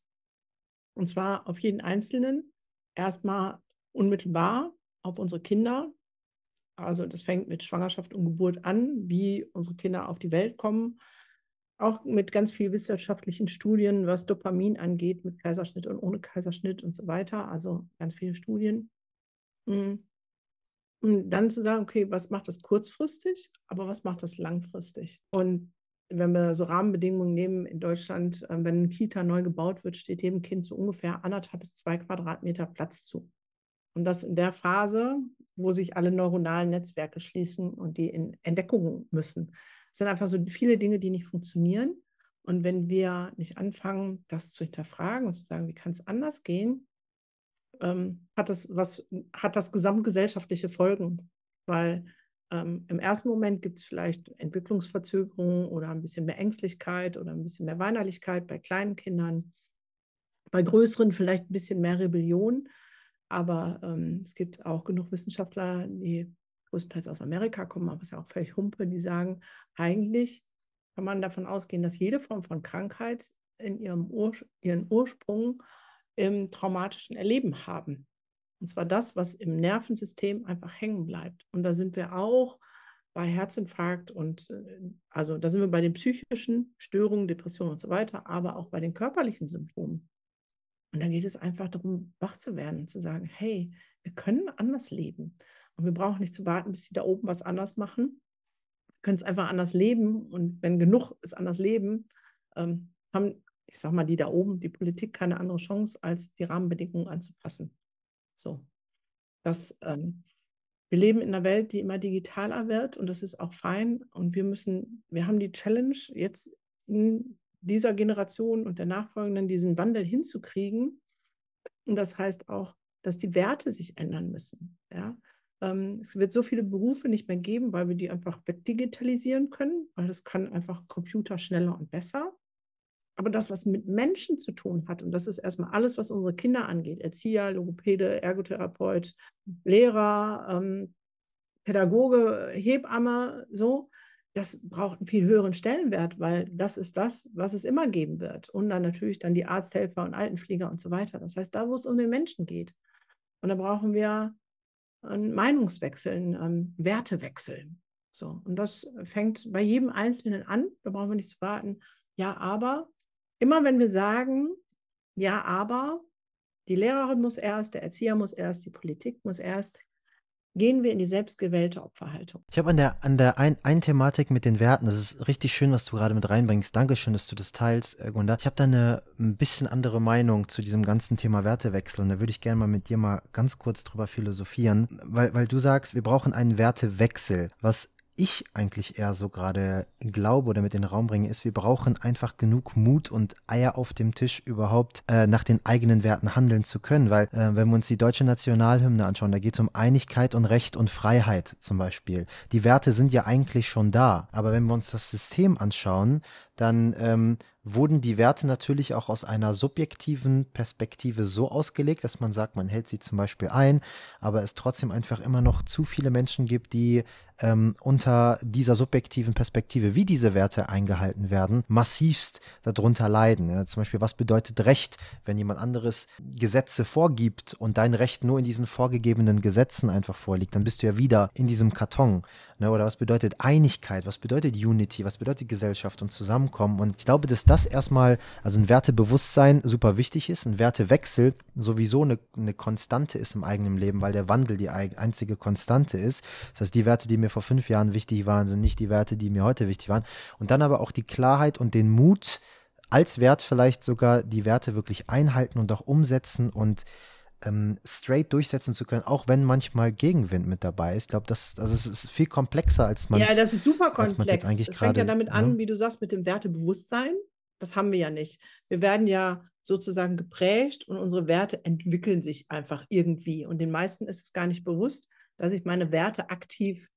Und zwar auf jeden Einzelnen, erstmal unmittelbar auf unsere Kinder. Also das fängt mit Schwangerschaft und Geburt an, wie unsere Kinder auf die Welt kommen, auch mit ganz vielen wissenschaftlichen Studien, was Dopamin angeht, mit Kaiserschnitt und ohne Kaiserschnitt und so weiter. Also ganz viele Studien. Mhm. Und dann zu sagen, okay, was macht das kurzfristig, aber was macht das langfristig? Und wenn wir so Rahmenbedingungen nehmen in Deutschland, äh, wenn ein Kita neu gebaut wird, steht jedem Kind so ungefähr anderthalb bis zwei Quadratmeter Platz zu. Und das in der Phase, wo sich alle neuronalen Netzwerke schließen und die in Entdeckung müssen. Es sind einfach so viele Dinge, die nicht funktionieren. Und wenn wir nicht anfangen, das zu hinterfragen und zu sagen, wie kann es anders gehen, ähm, hat, das was, hat das gesamtgesellschaftliche Folgen. Weil ähm, im ersten Moment gibt es vielleicht Entwicklungsverzögerungen oder ein bisschen mehr Ängstlichkeit oder ein bisschen mehr Weinerlichkeit bei kleinen Kindern. Bei größeren vielleicht ein bisschen mehr Rebellion. Aber ähm, es gibt auch genug Wissenschaftler, die größtenteils aus Amerika kommen, aber es ist ja auch völlig Humpe, die sagen, eigentlich kann man davon ausgehen, dass jede Form von Krankheit in ihrem Ur ihren Ursprung im traumatischen Erleben haben. Und zwar das, was im Nervensystem einfach hängen bleibt. Und da sind wir auch bei Herzinfarkt und äh, also da sind wir bei den psychischen Störungen, Depressionen und so weiter, aber auch bei den körperlichen Symptomen. Und da geht es einfach darum, wach zu werden und zu sagen, hey, wir können anders leben. Und wir brauchen nicht zu warten, bis sie da oben was anders machen. Wir können es einfach anders leben. Und wenn genug es anders leben, ähm, haben, ich sag mal, die da oben, die Politik keine andere Chance, als die Rahmenbedingungen anzupassen. So. Das, ähm, wir leben in einer Welt, die immer digitaler wird und das ist auch fein. Und wir müssen, wir haben die Challenge, jetzt in dieser Generation und der nachfolgenden diesen Wandel hinzukriegen. Und das heißt auch, dass die Werte sich ändern müssen. Ja? Ähm, es wird so viele Berufe nicht mehr geben, weil wir die einfach wegdigitalisieren können, weil das kann einfach Computer schneller und besser. Aber das, was mit Menschen zu tun hat, und das ist erstmal alles, was unsere Kinder angeht, Erzieher, Logopäde, Ergotherapeut, Lehrer, ähm, Pädagoge, Hebamme, so, das braucht einen viel höheren Stellenwert, weil das ist das, was es immer geben wird. Und dann natürlich dann die Arzthelfer und Altenpfleger und so weiter. Das heißt, da, wo es um den Menschen geht. Und da brauchen wir ein Meinungswechseln, ähm, Wertewechseln. So, und das fängt bei jedem Einzelnen an. Da brauchen wir nicht zu warten. Ja, aber immer wenn wir sagen, ja, aber die Lehrerin muss erst, der Erzieher muss erst, die Politik muss erst, gehen wir in die selbstgewählte Opferhaltung. Ich habe an der, an der ein, ein Thematik mit den Werten, das ist richtig schön, was du gerade mit reinbringst. Dankeschön, dass du das teilst, äh, Gunda. Ich habe da eine ein bisschen andere Meinung zu diesem ganzen Thema Wertewechsel und da würde ich gerne mal mit dir mal ganz kurz drüber philosophieren, weil, weil du sagst, wir brauchen einen Wertewechsel. Was ich eigentlich eher so gerade glaube oder mit in den Raum bringe, ist, wir brauchen einfach genug Mut und Eier auf dem Tisch, überhaupt äh, nach den eigenen Werten handeln zu können. Weil äh, wenn wir uns die deutsche Nationalhymne anschauen, da geht es um Einigkeit und Recht und Freiheit zum Beispiel. Die Werte sind ja eigentlich schon da. Aber wenn wir uns das System anschauen, dann ähm, wurden die Werte natürlich auch aus einer subjektiven Perspektive so ausgelegt, dass man sagt, man hält sie zum Beispiel ein, aber es trotzdem einfach immer noch zu viele Menschen gibt, die ähm, unter dieser subjektiven Perspektive, wie diese Werte eingehalten werden, massivst darunter leiden. Ja, zum Beispiel, was bedeutet Recht, wenn jemand anderes Gesetze vorgibt und dein Recht nur in diesen vorgegebenen Gesetzen einfach vorliegt, dann bist du ja wieder in diesem Karton. Ne? Oder was bedeutet Einigkeit, was bedeutet Unity, was bedeutet Gesellschaft und Zusammenkommen. Und ich glaube, dass das erstmal, also ein Wertebewusstsein super wichtig ist, ein Wertewechsel sowieso eine, eine Konstante ist im eigenen Leben, weil der Wandel die einzige Konstante ist. Das heißt, die Werte, die mir mir vor fünf Jahren wichtig waren, sind nicht die Werte, die mir heute wichtig waren. Und dann aber auch die Klarheit und den Mut, als Wert vielleicht sogar die Werte wirklich einhalten und auch umsetzen und ähm, straight durchsetzen zu können, auch wenn manchmal Gegenwind mit dabei ist. Ich glaube, das, also es ist viel komplexer, als man Ja, das ist super komplex. Jetzt eigentlich es fängt ja damit an, ne? wie du sagst, mit dem Wertebewusstsein. Das haben wir ja nicht. Wir werden ja sozusagen geprägt und unsere Werte entwickeln sich einfach irgendwie. Und den meisten ist es gar nicht bewusst, dass ich meine Werte aktiv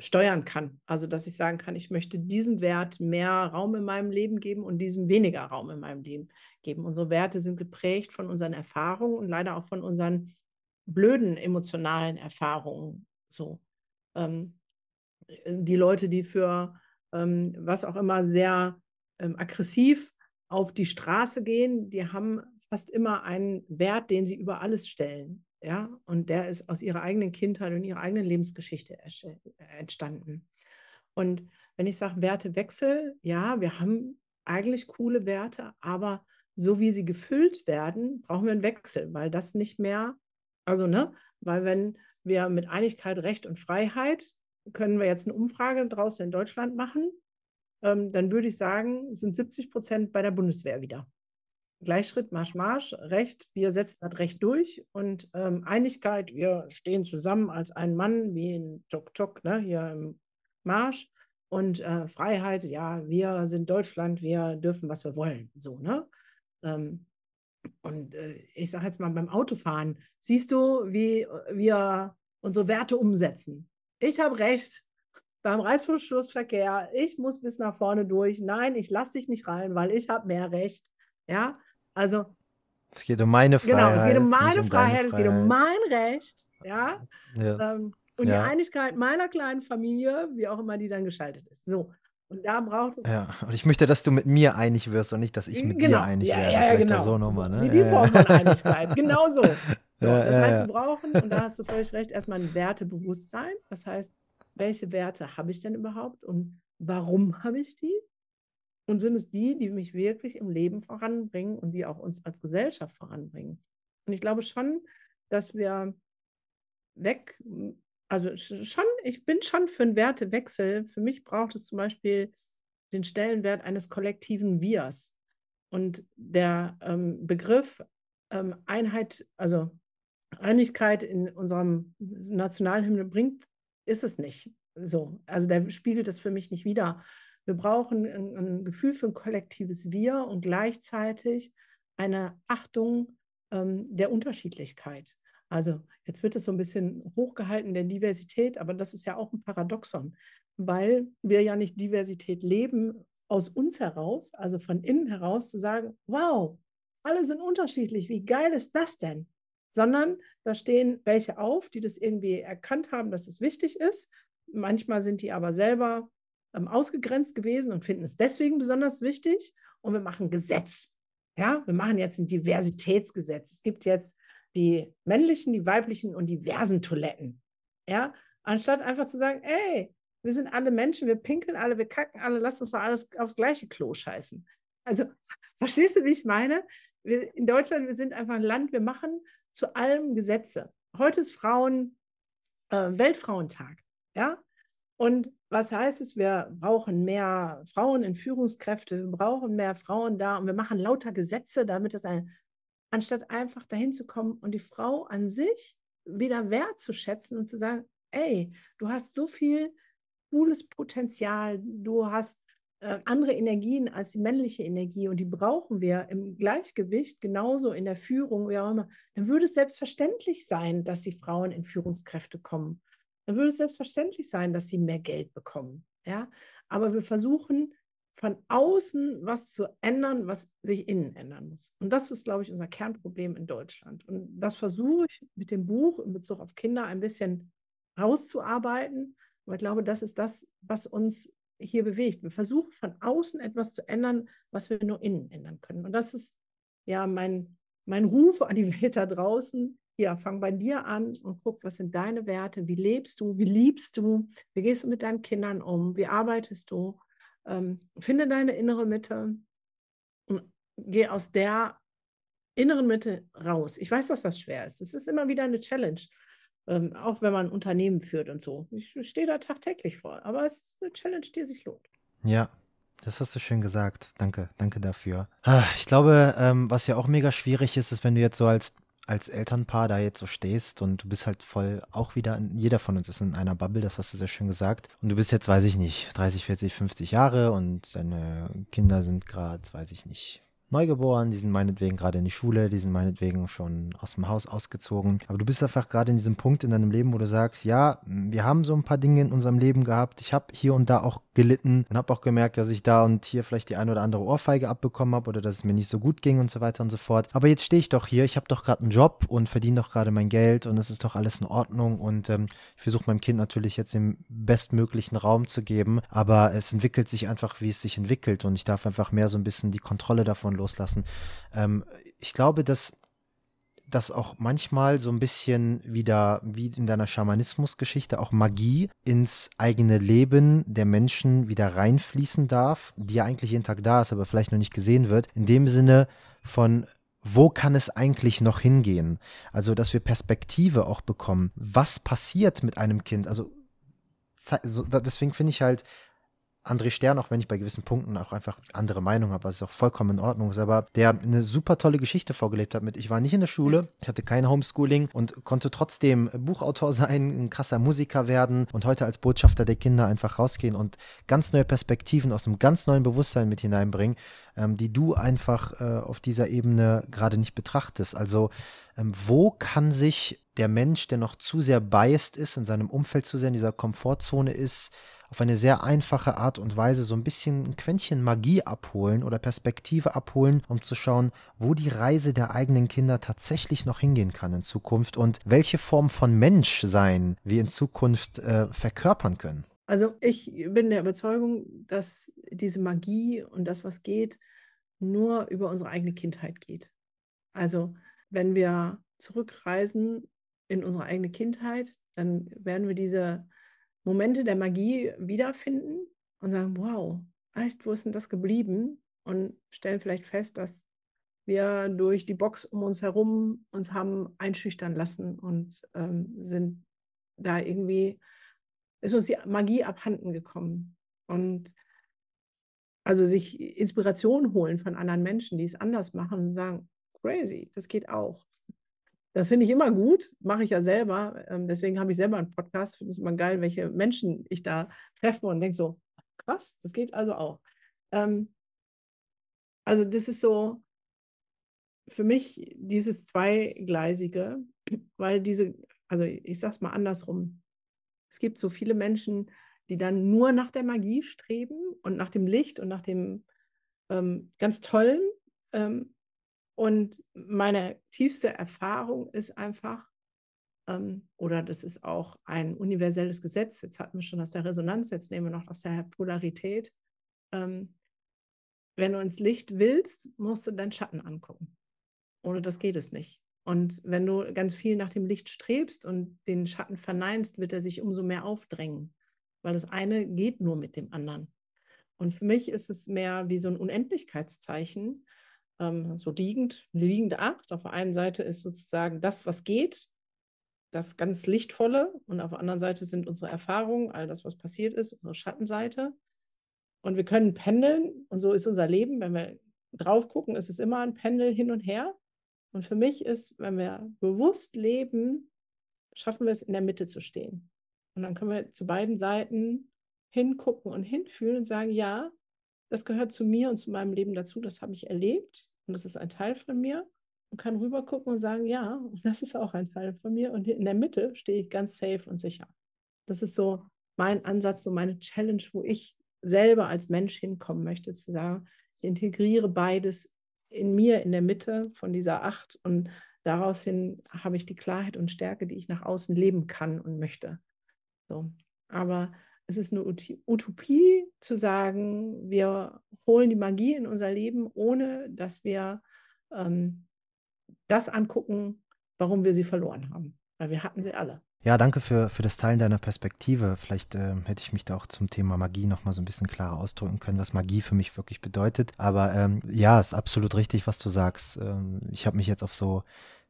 steuern kann. Also, dass ich sagen kann, ich möchte diesem Wert mehr Raum in meinem Leben geben und diesem weniger Raum in meinem Leben geben. Unsere Werte sind geprägt von unseren Erfahrungen und leider auch von unseren blöden emotionalen Erfahrungen. So. Ähm, die Leute, die für ähm, was auch immer sehr ähm, aggressiv auf die Straße gehen, die haben fast immer einen Wert, den sie über alles stellen. Ja, und der ist aus ihrer eigenen Kindheit und ihrer eigenen Lebensgeschichte entstanden. Und wenn ich sage Wertewechsel, ja, wir haben eigentlich coole Werte, aber so wie sie gefüllt werden, brauchen wir einen Wechsel, weil das nicht mehr, also, ne, weil wenn wir mit Einigkeit, Recht und Freiheit, können wir jetzt eine Umfrage draußen in Deutschland machen, ähm, dann würde ich sagen, sind 70 Prozent bei der Bundeswehr wieder. Gleichschritt, Marsch, Marsch, Recht, wir setzen das Recht durch und ähm, Einigkeit, wir stehen zusammen als ein Mann, wie in Tok Tok, ne, hier im Marsch. Und äh, Freiheit, ja, wir sind Deutschland, wir dürfen, was wir wollen. So, ne? Ähm, und äh, ich sage jetzt mal beim Autofahren, siehst du, wie wir unsere Werte umsetzen. Ich habe recht beim Reißverschlussverkehr, ich muss bis nach vorne durch. Nein, ich lasse dich nicht rein, weil ich habe mehr Recht. Ja, also. Es geht um meine Freiheit. Genau, es geht um meine Freiheit, es geht um mein Recht. Ja. ja. Ähm, und ja. die Einigkeit meiner kleinen Familie, wie auch immer die dann geschaltet ist. So. Und da braucht es. Ja, und ich möchte, dass du mit mir einig wirst und nicht, dass ich mit genau. dir einig ja, werde. Ja, Vielleicht genau. auch so nochmal. Ne? Die, die Form von Einigkeit. genau so. so Ja, das ja, heißt, ja. wir brauchen, und da hast du völlig recht, erstmal ein Wertebewusstsein. Das heißt, welche Werte habe ich denn überhaupt und warum habe ich die? Und sind es die, die mich wirklich im Leben voranbringen und die auch uns als Gesellschaft voranbringen? Und ich glaube schon, dass wir weg, also schon, ich bin schon für einen Wertewechsel. Für mich braucht es zum Beispiel den Stellenwert eines kollektiven Wirs. Und der ähm, Begriff ähm, Einheit, also Einigkeit in unserem Nationalhymne bringt, ist es nicht. So, also der spiegelt das für mich nicht wider. Wir brauchen ein, ein Gefühl für ein kollektives Wir und gleichzeitig eine Achtung ähm, der Unterschiedlichkeit. Also jetzt wird es so ein bisschen hochgehalten der Diversität, aber das ist ja auch ein Paradoxon, weil wir ja nicht Diversität leben aus uns heraus, also von innen heraus zu sagen, wow, alle sind unterschiedlich, wie geil ist das denn? Sondern da stehen welche auf, die das irgendwie erkannt haben, dass es wichtig ist. Manchmal sind die aber selber ähm, ausgegrenzt gewesen und finden es deswegen besonders wichtig. Und wir machen Gesetz. Ja, wir machen jetzt ein Diversitätsgesetz. Es gibt jetzt die männlichen, die weiblichen und diversen Toiletten. Ja, anstatt einfach zu sagen, ey, wir sind alle Menschen, wir pinkeln alle, wir kacken alle, lass uns doch alles aufs gleiche Klo scheißen. Also, verstehst du, wie ich meine? Wir, in Deutschland, wir sind einfach ein Land, wir machen zu allem Gesetze. Heute ist Frauen, äh, Weltfrauentag. Ja, und was heißt es? Wir brauchen mehr Frauen in Führungskräfte, wir brauchen mehr Frauen da und wir machen lauter Gesetze, damit es ein, anstatt einfach dahin zu kommen und die Frau an sich wieder wertzuschätzen und zu sagen, ey, du hast so viel cooles Potenzial, du hast äh, andere Energien als die männliche Energie und die brauchen wir im Gleichgewicht, genauso in der Führung, wie auch immer, dann würde es selbstverständlich sein, dass die Frauen in Führungskräfte kommen dann würde es selbstverständlich sein, dass sie mehr Geld bekommen. Ja? Aber wir versuchen von außen was zu ändern, was sich innen ändern muss. Und das ist, glaube ich, unser Kernproblem in Deutschland. Und das versuche ich mit dem Buch in Bezug auf Kinder ein bisschen rauszuarbeiten. Aber ich glaube, das ist das, was uns hier bewegt. Wir versuchen von außen etwas zu ändern, was wir nur innen ändern können. Und das ist ja mein, mein Ruf an die Welt da draußen. Ja, fang bei dir an und guck, was sind deine Werte, wie lebst du, wie liebst du, wie gehst du mit deinen Kindern um, wie arbeitest du ähm, finde deine innere Mitte und geh aus der inneren Mitte raus. Ich weiß, dass das schwer ist. Es ist immer wieder eine Challenge, ähm, auch wenn man ein Unternehmen führt und so. Ich stehe da tagtäglich vor, aber es ist eine Challenge, die sich lohnt. Ja, das hast du schön gesagt. Danke, danke dafür. Ah, ich glaube, ähm, was ja auch mega schwierig ist, ist, wenn du jetzt so als als Elternpaar da jetzt so stehst und du bist halt voll auch wieder, jeder von uns ist in einer Bubble, das hast du sehr schön gesagt. Und du bist jetzt, weiß ich nicht, 30, 40, 50 Jahre und deine Kinder sind gerade, weiß ich nicht, neugeboren, die sind meinetwegen gerade in die Schule, die sind meinetwegen schon aus dem Haus ausgezogen. Aber du bist einfach gerade in diesem Punkt in deinem Leben, wo du sagst, ja, wir haben so ein paar Dinge in unserem Leben gehabt. Ich habe hier und da auch gelitten und habe auch gemerkt, dass ich da und hier vielleicht die eine oder andere Ohrfeige abbekommen habe oder dass es mir nicht so gut ging und so weiter und so fort. Aber jetzt stehe ich doch hier, ich habe doch gerade einen Job und verdiene doch gerade mein Geld und es ist doch alles in Ordnung und ähm, ich versuche meinem Kind natürlich jetzt den bestmöglichen Raum zu geben, aber es entwickelt sich einfach, wie es sich entwickelt und ich darf einfach mehr so ein bisschen die Kontrolle davon loslassen. Ähm, ich glaube, dass dass auch manchmal so ein bisschen wieder, wie in deiner Schamanismus-Geschichte, auch Magie ins eigene Leben der Menschen wieder reinfließen darf, die ja eigentlich jeden Tag da ist, aber vielleicht noch nicht gesehen wird. In dem Sinne von, wo kann es eigentlich noch hingehen? Also, dass wir Perspektive auch bekommen. Was passiert mit einem Kind? Also, deswegen finde ich halt André Stern, auch wenn ich bei gewissen Punkten auch einfach andere Meinung habe, was auch vollkommen in Ordnung ist, aber der eine super tolle Geschichte vorgelebt hat mit, ich war nicht in der Schule, ich hatte kein Homeschooling und konnte trotzdem Buchautor sein, ein krasser Musiker werden und heute als Botschafter der Kinder einfach rausgehen und ganz neue Perspektiven aus einem ganz neuen Bewusstsein mit hineinbringen, ähm, die du einfach äh, auf dieser Ebene gerade nicht betrachtest. Also ähm, wo kann sich der Mensch, der noch zu sehr biased ist, in seinem Umfeld zu sehr in dieser Komfortzone ist, auf eine sehr einfache Art und Weise so ein bisschen ein Quäntchen Magie abholen oder Perspektive abholen, um zu schauen, wo die Reise der eigenen Kinder tatsächlich noch hingehen kann in Zukunft und welche Form von Menschsein wir in Zukunft äh, verkörpern können. Also ich bin der Überzeugung, dass diese Magie und das, was geht, nur über unsere eigene Kindheit geht. Also wenn wir zurückreisen in unsere eigene Kindheit, dann werden wir diese Momente der Magie wiederfinden und sagen, wow, echt, wo ist denn das geblieben? Und stellen vielleicht fest, dass wir durch die Box um uns herum uns haben einschüchtern lassen und ähm, sind da irgendwie, ist uns die Magie abhanden gekommen. Und also sich Inspiration holen von anderen Menschen, die es anders machen und sagen, crazy, das geht auch. Das finde ich immer gut, mache ich ja selber. Ähm, deswegen habe ich selber einen Podcast. Finde es immer geil, welche Menschen ich da treffe und denke so, krass, das geht also auch. Ähm, also das ist so für mich dieses Zweigleisige, weil diese, also ich sage es mal andersrum, es gibt so viele Menschen, die dann nur nach der Magie streben und nach dem Licht und nach dem ähm, ganz Tollen. Ähm, und meine tiefste Erfahrung ist einfach, ähm, oder das ist auch ein universelles Gesetz, jetzt hatten wir schon aus der Resonanz, jetzt nehmen wir noch aus der Polarität. Ähm, wenn du ins Licht willst, musst du deinen Schatten angucken. Ohne das geht es nicht. Und wenn du ganz viel nach dem Licht strebst und den Schatten verneinst, wird er sich umso mehr aufdrängen, weil das eine geht nur mit dem anderen. Und für mich ist es mehr wie so ein Unendlichkeitszeichen, ähm, so liegend, eine liegende Acht. Auf der einen Seite ist sozusagen das, was geht, das ganz Lichtvolle und auf der anderen Seite sind unsere Erfahrungen, all das, was passiert ist, unsere Schattenseite. Und wir können pendeln und so ist unser Leben. Wenn wir drauf gucken, ist es immer ein Pendel hin und her. Und für mich ist, wenn wir bewusst leben, schaffen wir es, in der Mitte zu stehen. Und dann können wir zu beiden Seiten hingucken und hinfühlen und sagen, ja, das gehört zu mir und zu meinem Leben dazu, das habe ich erlebt und das ist ein Teil von mir und kann rübergucken und sagen, ja, das ist auch ein Teil von mir und in der Mitte stehe ich ganz safe und sicher. Das ist so mein Ansatz, so meine Challenge, wo ich selber als Mensch hinkommen möchte, zu sagen, ich integriere beides in mir, in der Mitte von dieser Acht und daraus hin habe ich die Klarheit und Stärke, die ich nach außen leben kann und möchte. So. Aber es ist eine Utopie zu sagen, wir holen die Magie in unser Leben, ohne dass wir ähm, das angucken, warum wir sie verloren haben. Weil wir hatten sie alle. Ja, danke für, für das Teilen deiner Perspektive. Vielleicht äh, hätte ich mich da auch zum Thema Magie nochmal so ein bisschen klarer ausdrücken können, was Magie für mich wirklich bedeutet. Aber ähm, ja, ist absolut richtig, was du sagst. Ähm, ich habe mich jetzt auf so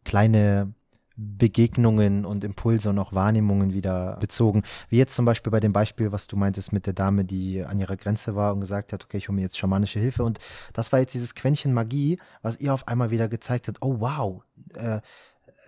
kleine Begegnungen und Impulse und auch Wahrnehmungen wieder bezogen. Wie jetzt zum Beispiel bei dem Beispiel, was du meintest mit der Dame, die an ihrer Grenze war und gesagt hat, okay, ich hole mir jetzt schamanische Hilfe. Und das war jetzt dieses Quäntchen Magie, was ihr auf einmal wieder gezeigt hat, oh wow, äh,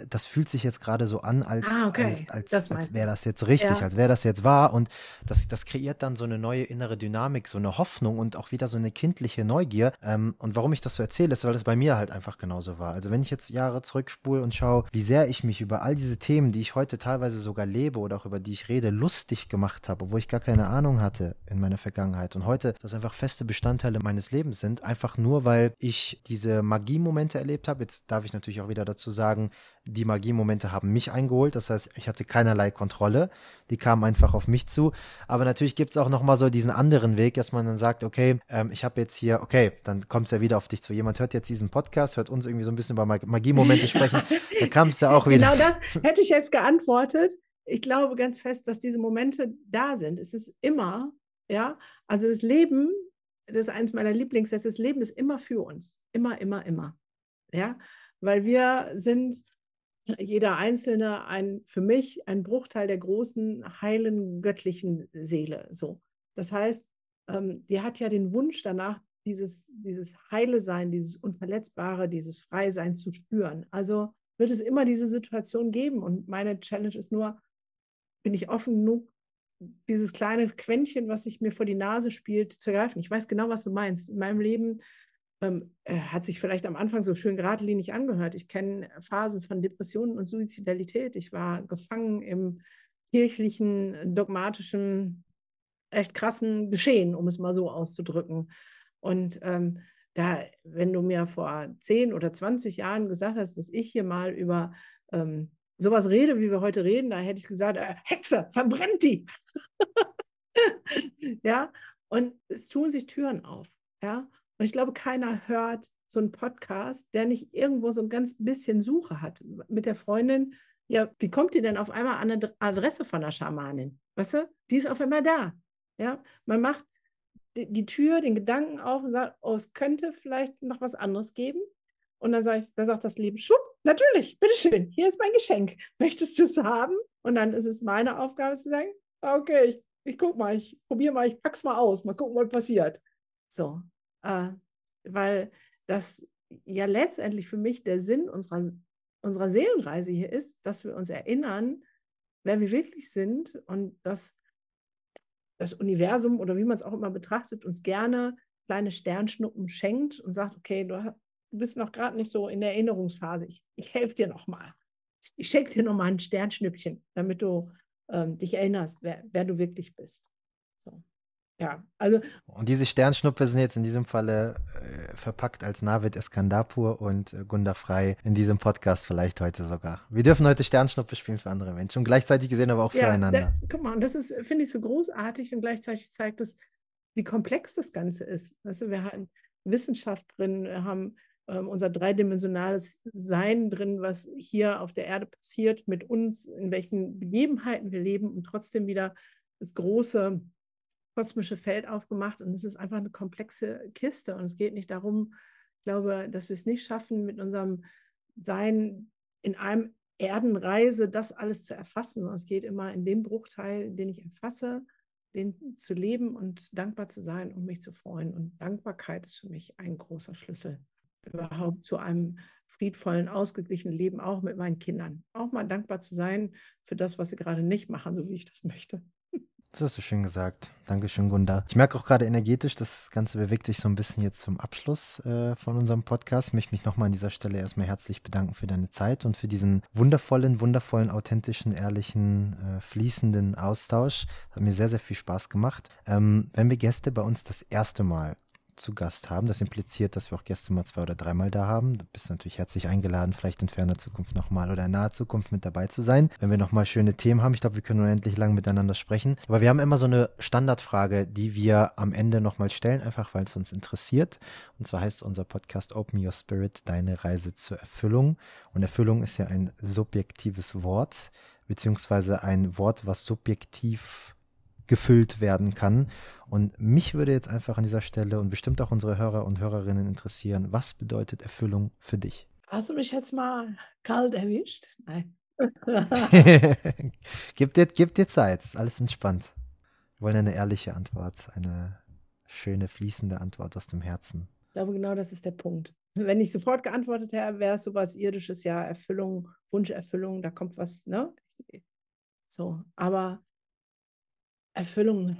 das fühlt sich jetzt gerade so an, als, ah, okay. als, als, als wäre das jetzt richtig, ja. als wäre das jetzt wahr. Und das, das kreiert dann so eine neue innere Dynamik, so eine Hoffnung und auch wieder so eine kindliche Neugier. Ähm, und warum ich das so erzähle, ist, weil das bei mir halt einfach genauso war. Also wenn ich jetzt Jahre zurückspule und schaue, wie sehr ich mich über all diese Themen, die ich heute teilweise sogar lebe oder auch über die ich rede, lustig gemacht habe, obwohl ich gar keine Ahnung hatte in meiner Vergangenheit. Und heute das einfach feste Bestandteile meines Lebens sind, einfach nur, weil ich diese Magiemomente erlebt habe. Jetzt darf ich natürlich auch wieder dazu sagen, die Magiemomente haben mich eingeholt. Das heißt, ich hatte keinerlei Kontrolle. Die kamen einfach auf mich zu. Aber natürlich gibt es auch nochmal so diesen anderen Weg, dass man dann sagt, okay, ähm, ich habe jetzt hier, okay, dann kommt es ja wieder auf dich zu. Jemand hört jetzt diesen Podcast, hört uns irgendwie so ein bisschen über Magiemomente sprechen. da kam es ja auch wieder. Genau das hätte ich jetzt geantwortet. Ich glaube ganz fest, dass diese Momente da sind. Es ist immer, ja, also das Leben, das ist eines meiner Lieblingssätze, das Leben ist immer für uns. Immer, immer, immer. Ja, weil wir sind jeder Einzelne ein, für mich ein Bruchteil der großen, heilen, göttlichen Seele. So. Das heißt, ähm, die hat ja den Wunsch danach, dieses, dieses Heile Sein, dieses Unverletzbare, dieses Freisein zu spüren. Also wird es immer diese Situation geben. Und meine Challenge ist nur, bin ich offen genug, dieses kleine Quäntchen, was sich mir vor die Nase spielt, zu ergreifen. Ich weiß genau, was du meinst. In meinem Leben ähm, äh, hat sich vielleicht am Anfang so schön geradlinig angehört. Ich kenne Phasen von Depressionen und Suizidalität. Ich war gefangen im kirchlichen, dogmatischen, echt krassen Geschehen, um es mal so auszudrücken. Und ähm, da, wenn du mir vor 10 oder 20 Jahren gesagt hast, dass ich hier mal über ähm, sowas rede, wie wir heute reden, da hätte ich gesagt, äh, Hexe, verbrennt die. ja, und es tun sich Türen auf. Ja, und ich glaube, keiner hört so einen Podcast, der nicht irgendwo so ein ganz bisschen Suche hat. Mit der Freundin, ja, wie kommt ihr denn auf einmal an eine Adresse von der Schamanin? Weißt du, die ist auf einmal da. Ja, man macht die, die Tür, den Gedanken auf und sagt, oh, es könnte vielleicht noch was anderes geben. Und dann, sag ich, dann sagt das Leben, schwupp, natürlich, bitteschön, hier ist mein Geschenk. Möchtest du es haben? Und dann ist es meine Aufgabe zu sagen, okay, ich, ich guck mal, ich probiere mal, ich pack's mal aus, mal gucken, was passiert. So, äh, weil das ja letztendlich für mich der Sinn unserer, unserer Seelenreise hier ist, dass wir uns erinnern, wer wir wirklich sind und dass das Universum oder wie man es auch immer betrachtet, uns gerne kleine Sternschnuppen schenkt und sagt, okay, du, du bist noch gerade nicht so in der Erinnerungsphase, ich, ich helfe dir nochmal. Ich, schenke dir nochmal ein Sternschnüppchen, damit du ähm, dich erinnerst, wer, wer du wirklich bist. So. Ja, also. Und diese Sternschnuppe sind jetzt in diesem Falle äh, verpackt als Navid Eskandapur und äh, Gunda Frei in diesem Podcast vielleicht heute sogar. Wir dürfen heute Sternschnuppe spielen für andere Menschen und gleichzeitig gesehen aber auch ja, füreinander. Da, guck mal, und das ist, finde ich, so großartig und gleichzeitig zeigt es, wie komplex das Ganze ist. Weißt du, wir haben Wissenschaft drin, wir haben ähm, unser dreidimensionales Sein drin, was hier auf der Erde passiert, mit uns, in welchen Begebenheiten wir leben und trotzdem wieder das große kosmische Feld aufgemacht und es ist einfach eine komplexe Kiste und es geht nicht darum, ich glaube, dass wir es nicht schaffen, mit unserem Sein in einem Erdenreise das alles zu erfassen. Es geht immer in dem Bruchteil, den ich erfasse, den zu leben und dankbar zu sein und mich zu freuen. Und Dankbarkeit ist für mich ein großer Schlüssel überhaupt zu einem friedvollen, ausgeglichenen Leben, auch mit meinen Kindern. Auch mal dankbar zu sein für das, was sie gerade nicht machen, so wie ich das möchte. Das hast du schön gesagt. Dankeschön, Gunda. Ich merke auch gerade energetisch, das Ganze bewegt sich so ein bisschen jetzt zum Abschluss äh, von unserem Podcast. Ich möchte mich nochmal an dieser Stelle erstmal herzlich bedanken für deine Zeit und für diesen wundervollen, wundervollen, authentischen, ehrlichen, äh, fließenden Austausch. Hat mir sehr, sehr viel Spaß gemacht. Ähm, wenn wir Gäste bei uns das erste Mal zu Gast haben. Das impliziert, dass wir auch Gäste mal zwei oder dreimal da haben. Du bist natürlich herzlich eingeladen, vielleicht in ferner Zukunft nochmal oder in naher Zukunft mit dabei zu sein, wenn wir nochmal schöne Themen haben. Ich glaube, wir können unendlich lang miteinander sprechen. Aber wir haben immer so eine Standardfrage, die wir am Ende nochmal stellen, einfach weil es uns interessiert. Und zwar heißt unser Podcast Open Your Spirit, deine Reise zur Erfüllung. Und Erfüllung ist ja ein subjektives Wort, beziehungsweise ein Wort, was subjektiv gefüllt werden kann. Und mich würde jetzt einfach an dieser Stelle und bestimmt auch unsere Hörer und Hörerinnen interessieren, was bedeutet Erfüllung für dich? Hast du mich jetzt mal kalt erwischt? Nein. gib, dir, gib dir Zeit, ist alles entspannt. Wir wollen eine ehrliche Antwort, eine schöne, fließende Antwort aus dem Herzen. Ich glaube, genau das ist der Punkt. Wenn ich sofort geantwortet hätte, wäre es sowas irdisches, ja, Erfüllung, Wunscherfüllung, da kommt was, ne? So, aber Erfüllung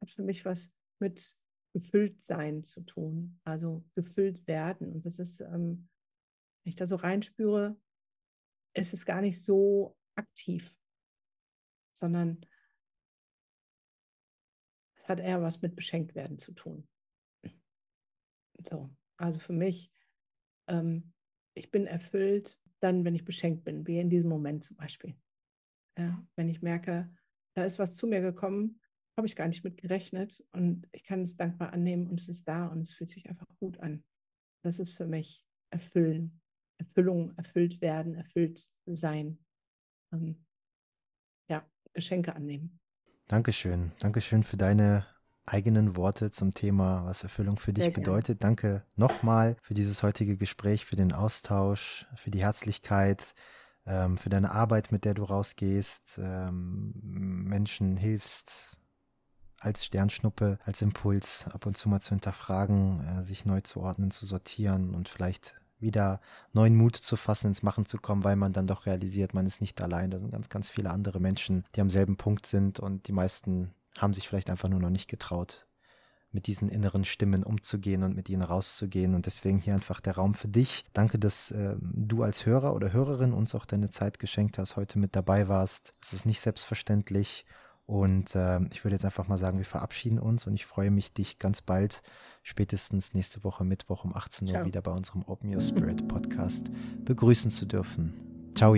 hat für mich was mit gefüllt sein zu tun, also gefüllt werden. Und das ist, ähm, wenn ich da so reinspüre, ist es gar nicht so aktiv, sondern es hat eher was mit beschenkt werden zu tun. So, also für mich, ähm, ich bin erfüllt dann, wenn ich beschenkt bin, wie in diesem Moment zum Beispiel. Ja, wenn ich merke, da ist was zu mir gekommen, habe ich gar nicht mit gerechnet und ich kann es dankbar annehmen und es ist da und es fühlt sich einfach gut an. Das ist für mich Erfüllen, Erfüllung, erfüllt werden, erfüllt sein. Ähm, ja, Geschenke annehmen. Dankeschön. Dankeschön für deine eigenen Worte zum Thema, was Erfüllung für dich bedeutet. Danke nochmal für dieses heutige Gespräch, für den Austausch, für die Herzlichkeit, ähm, für deine Arbeit, mit der du rausgehst, ähm, Menschen hilfst, als Sternschnuppe, als Impuls ab und zu mal zu hinterfragen, äh, sich neu zu ordnen, zu sortieren und vielleicht wieder neuen Mut zu fassen, ins Machen zu kommen, weil man dann doch realisiert, man ist nicht allein. Da sind ganz, ganz viele andere Menschen, die am selben Punkt sind und die meisten haben sich vielleicht einfach nur noch nicht getraut, mit diesen inneren Stimmen umzugehen und mit ihnen rauszugehen. Und deswegen hier einfach der Raum für dich. Danke, dass äh, du als Hörer oder Hörerin uns auch deine Zeit geschenkt hast, heute mit dabei warst. Es ist nicht selbstverständlich. Und äh, ich würde jetzt einfach mal sagen, wir verabschieden uns und ich freue mich, dich ganz bald, spätestens nächste Woche Mittwoch um 18 Uhr Ciao. wieder bei unserem Open Your Spirit Podcast begrüßen zu dürfen. Ciao.